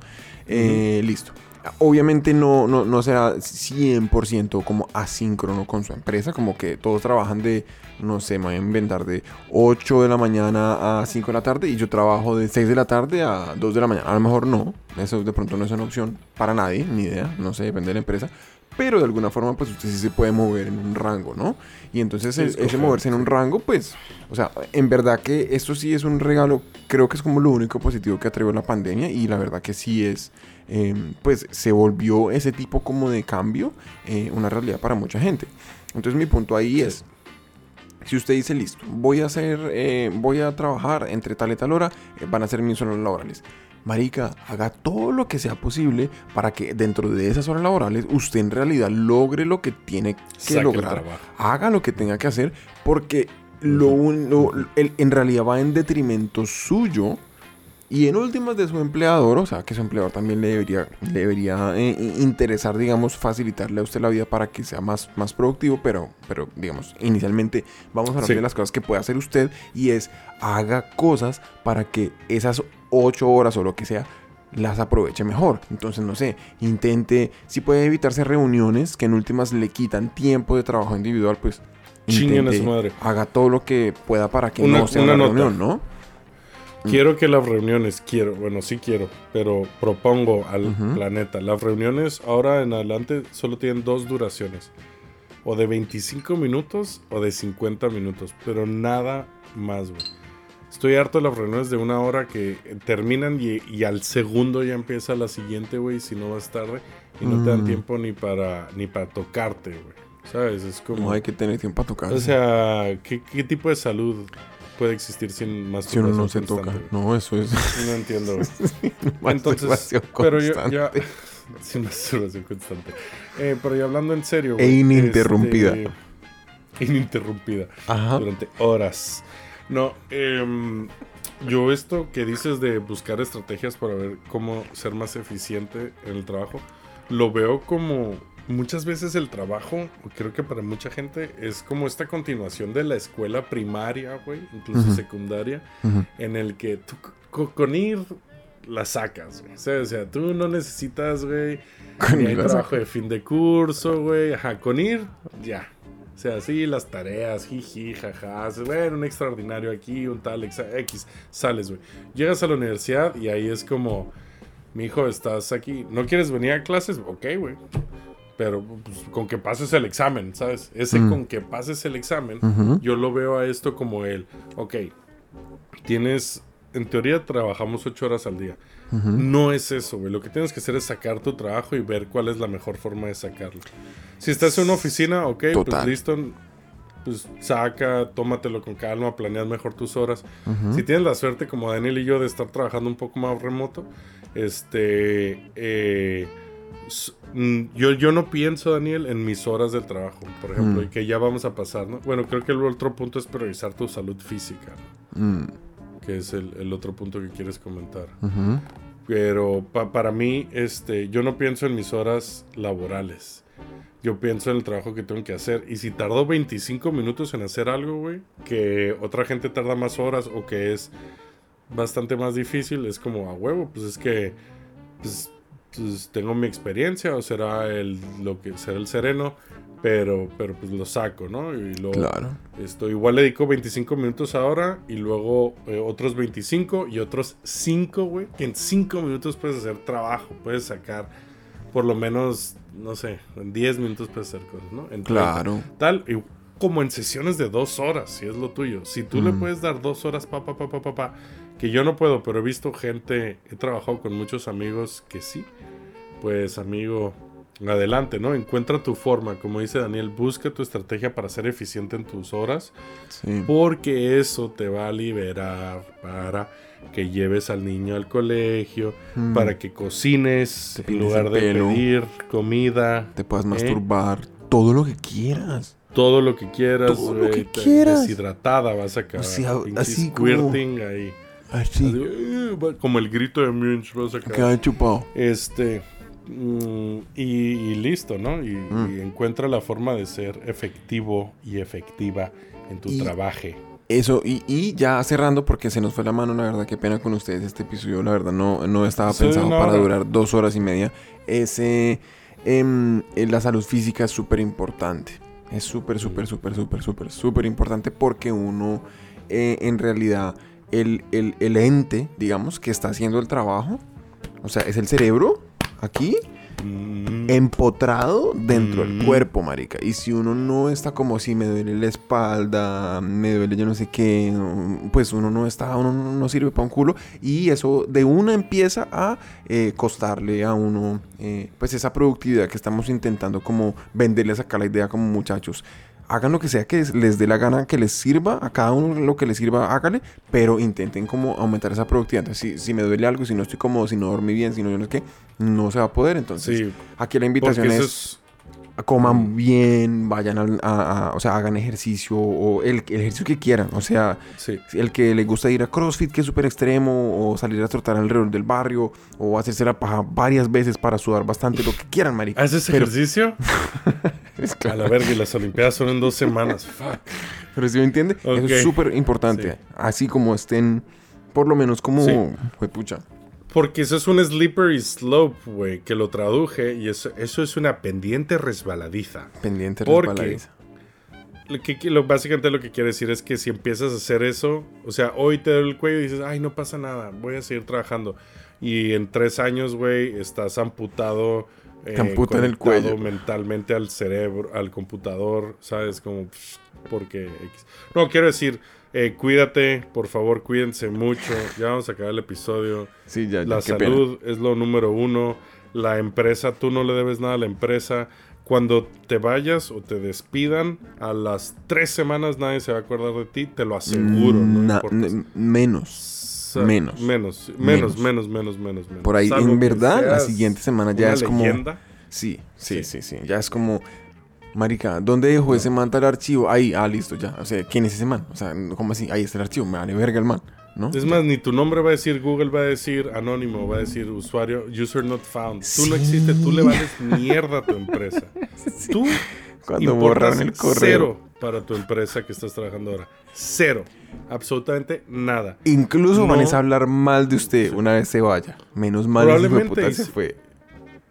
Eh, Listo. Obviamente no, no, no será 100% como asíncrono con su empresa, como que todos trabajan de, no sé, me voy a inventar de 8 de la mañana a 5 de la tarde y yo trabajo de 6 de la tarde a 2 de la mañana. A lo mejor no, eso de pronto no es una opción para nadie, ni idea, no sé, depende de la empresa. Pero de alguna forma, pues usted sí se puede mover en un rango, ¿no? Y entonces el- es ese moverse en un rango, pues, o sea, en verdad que esto sí es un regalo, creo que es como lo único positivo que atrevió la pandemia y la verdad que sí es, eh, pues se volvió ese tipo como de cambio eh, una realidad para mucha gente. Entonces mi punto ahí es, si usted dice, listo, voy a hacer, eh, voy a trabajar entre tal y tal hora, eh, van a ser mis horas laborales. Marica, haga todo lo que sea posible para que dentro de esas horas laborales usted en realidad logre lo que tiene que Saque lograr. Haga lo que tenga que hacer porque lo, lo- el- en realidad va en detrimento suyo y en últimas de su empleador, o sea que su empleador también le debería, le debería eh, interesar, digamos, facilitarle a usted la vida para que sea más, más productivo, pero, pero digamos, inicialmente vamos a hablar Sí. de las cosas que puede hacer usted y es haga cosas para que esas ocho horas o lo que sea las aproveche mejor. Entonces, no sé, intente, si puede evitarse reuniones que en últimas le quitan tiempo de trabajo individual, pues Chinguen a su intente, madre. haga todo lo que pueda para que Una- no sea una una, reunión, ¿no? Quiero que las reuniones, quiero, bueno, sí quiero, pero propongo al planeta. Las reuniones ahora en adelante solo tienen dos duraciones. O de 25 minutos o de 50 minutos, pero nada más, güey. Estoy harto de las reuniones de una hora que terminan y, y al segundo ya empieza la siguiente, güey, si no vas tarde. Y no te dan Mm. tiempo ni para, ni para tocarte, güey. ¿Sabes? Es como... No hay que tener tiempo para tocar. O sea, ¿qué, qué tipo de salud puede existir sin más si uno no se toca. No, eso es No entiendo. Entonces, pero yo ya. Sin masturbación constante. Eh, pero ya hablando en serio. E ininterrumpida. este, ininterrumpida. Ajá. Durante horas. No, em, yo esto que dices de buscar estrategias para ver cómo ser más eficiente en el trabajo, lo veo como muchas veces el trabajo, creo que para mucha gente es como esta continuación de la escuela primaria, güey, incluso secundaria, en el que tú co- con ir la sacas, güey. O sea, o sea, tú no necesitas, güey, ni hay trabajo de fin de curso, güey. Ajá, con ir, ya. O sea, sí, las tareas, jiji, jaja. Bueno, un extraordinario aquí, un tal X. Sales, güey. Llegas a la universidad y ahí es como, mi hijo, estás aquí. ¿No quieres venir a clases? Ok, güey. Pero pues, con que pases el examen, ¿sabes? Ese Mm. con que pases el examen, yo lo veo a esto como el, ok, tienes, en teoría trabajamos ocho horas al día. No es eso, güey. Lo que tienes que hacer es sacar tu trabajo y ver cuál es la mejor forma de sacarlo. Si estás en una oficina, ok, pues listo. Pues saca, tómatelo con calma, planeas mejor tus horas. Ujú. Si tienes la suerte, como Daniel y yo, de estar trabajando un poco más remoto, este. eh, yo, yo no pienso, Daniel, en mis horas del trabajo, por ejemplo, Mm. y que ya vamos a pasar, ¿no? Bueno, creo que el otro punto es priorizar tu salud física, ¿no? Mm. que es el, el otro punto que quieres comentar. Pero pa- para mí, este, yo no pienso en mis horas laborales. Yo pienso en el trabajo que tengo que hacer. Y si tardo 25 minutos en hacer algo, güey, que otra gente tarda más horas o que es bastante más difícil, es como a huevo, pues es que pues, pues, tengo mi experiencia o será el lo que será el sereno, pero pero pues lo saco, ¿no? Y luego Claro. esto igual le dedico 25 minutos ahora y luego eh, otros 25 y otros 5, güey. Que en 5 minutos puedes hacer trabajo, puedes sacar por lo menos, no sé, en 10 minutos puedes hacer cosas, ¿no? En 30. Claro. Tal, y como en sesiones de dos horas, si es lo tuyo. Si tú le puedes dar dos horas, pa, pa, pa, pa, pa, pa, que yo no puedo, pero he visto gente, he trabajado con muchos amigos que sí. Pues amigo, adelante, ¿no? Encuentra tu forma, como dice Daniel, busca tu estrategia para ser eficiente en tus horas, Sí. porque eso te va a liberar para que lleves al niño al colegio, Mm. para que cocines en lugar de pelo. pedir comida, Te puedas ¿eh? masturbar. Todo lo que quieras. todo lo que quieras, Todo lo que te- quieras. deshidratada vas a acabar. O sea, pinche así como- squirting ahí. Así. Así, "Eh", como el grito de Munch vas a acabar. Queda chupado. Este. Mm, y, y listo, ¿no? Y, Mm. y encuentra la forma de ser efectivo y efectiva en tu Y- trabajo. Eso, y, ya cerrando, porque se nos fue la mano, la verdad, qué pena con ustedes. Este episodio, la verdad, no, no estaba Sí, pensado para durar dos horas y media. Ese, em, eh, la salud física es súper importante. Es súper, súper, súper, súper, súper, súper importante porque uno, eh, en realidad, el, el, el ente, digamos, que está haciendo el trabajo, o sea, es el cerebro aquí empotrado dentro del Mm. cuerpo, marica. Y si uno no está como si me duele la espalda, me duele yo no sé qué, pues uno no está, uno no no sirve para un culo. Y eso de una empieza a eh, costarle a uno, eh, pues esa productividad que estamos intentando como venderles acá la idea como muchachos. Hagan lo que sea que les dé la gana, que les sirva, a cada uno lo que les sirva, hágale, pero intenten como aumentar esa productividad. Entonces, si, si me duele algo, si no estoy cómodo, si no dormí bien, si no yo no sé qué, no se va a poder. Entonces, sí, Aquí la invitación es. Coman bien, vayan al- a, a- o sea, hagan ejercicio o el, el ejercicio que quieran. O sea, Sí. el que le gusta ir a CrossFit, que es súper extremo, o salir a trotar alrededor del barrio, o hacerse la paja varias veces para sudar bastante, lo que quieran, marica. ¿Haces Pero- ejercicio? Es A la verga, y las Olimpiadas son en dos semanas. Fuck. Pero si me entiende, eso es súper importante. Sí. Así como estén, por lo menos como, Sí. juepucha. Porque eso es un slippery slope, güey, que lo traduje y eso, eso es una pendiente resbaladiza. pendiente resbaladiza. Lo que, lo, básicamente lo que quiere decir es que si empiezas a hacer eso, o sea, hoy te duele el cuello y dices, ay, no pasa nada, voy a seguir trabajando. Y en tres años, güey, estás amputado. eh, el conectado cuello. mentalmente al cerebro, al computador, ¿sabes? Como, pff, porque... No, quiero decir, eh, cuídate, por favor, cuídense mucho. Ya vamos a acabar el episodio. Sí, ya, ya, La pena. salud es lo número uno. La empresa, tú no le debes nada a la empresa. Cuando te vayas o te despidan, a las tres semanas nadie se va a acordar de ti, te lo aseguro. no Na- menos. Menos. Menos, Menos. menos, menos, menos, menos, menos. Por ahí, Salvo en verdad, la siguiente semana ya es como... leyenda. Sí, sí, sí, Sí. sí, Ya es como... Marica, ¿dónde dejó ese man tal archivo? Ahí, ah, listo, ya. O sea, ¿quién es ese man? O sea, ¿cómo así? Ahí está el archivo, me vale verga el man. ¿no? Es más, ni tu nombre va a decir Google, va a decir anónimo, va a decir usuario, user not found. Tú no Sí. existes, tú le vales mierda a tu empresa. Tú Cuando borraron el correo. cero para tu empresa que estás trabajando ahora. Cero. Absolutamente nada. Incluso van a hablar mal de usted una vez se vaya. Menos mal Probablemente, puta se fue.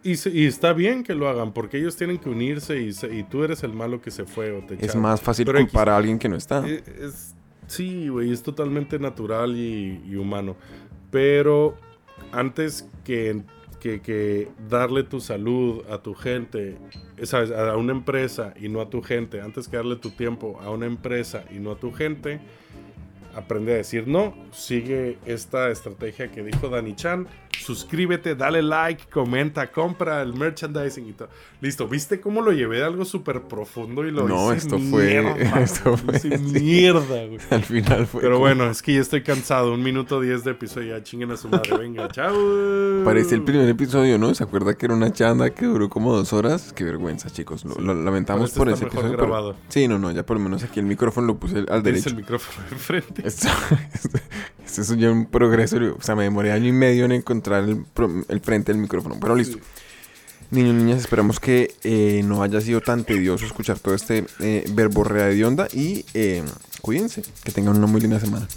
Y, se- y está bien que lo hagan, porque ellos tienen que unirse y, se- y tú eres el malo que se fue o te Es más fácil Pero culpar a alguien que no está. Eh, es- sí, güey, es totalmente natural y, y humano. Pero antes que, que, que darle tu salud a tu gente, eh, ¿sabes? a una empresa y no a tu gente, antes que darle tu tiempo a una empresa y no a tu gente, aprende a decir no. Sigue esta estrategia que dijo Dani Chan. Suscríbete, dale like, comenta, compra el merchandising y todo. Listo, ¿viste cómo lo llevé de algo súper profundo y lo No, hice esto fue- mierda, esto güey, fue- hice sí. mierda, güey. Al final fue. Pero como- bueno, es que ya estoy cansado. Un minuto diez de episodio, ya chinguen a su madre. Venga, chao. Parece el primer episodio, ¿no? ¿Se acuerda que era una chanda que duró como dos horas? Qué vergüenza, chicos. Lo, lo lamentamos este por ese mejor episodio. pero-. Sí, no, no, ya por lo menos aquí el micrófono lo puse al derecho. el micrófono enfrente. Esto, esto- esto es ya un progreso. O sea, me demoré año y medio en encontrar el, frente del micrófono. Pero listo. Niños, niñas, esperamos que eh, no haya sido tan tedioso escuchar todo este eh, verborrea de onda. Y eh, cuídense. Que tengan una muy linda semana.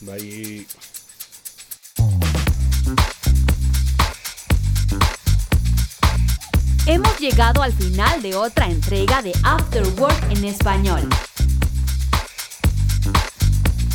Bye. Hemos llegado al final de otra entrega de After Work en español.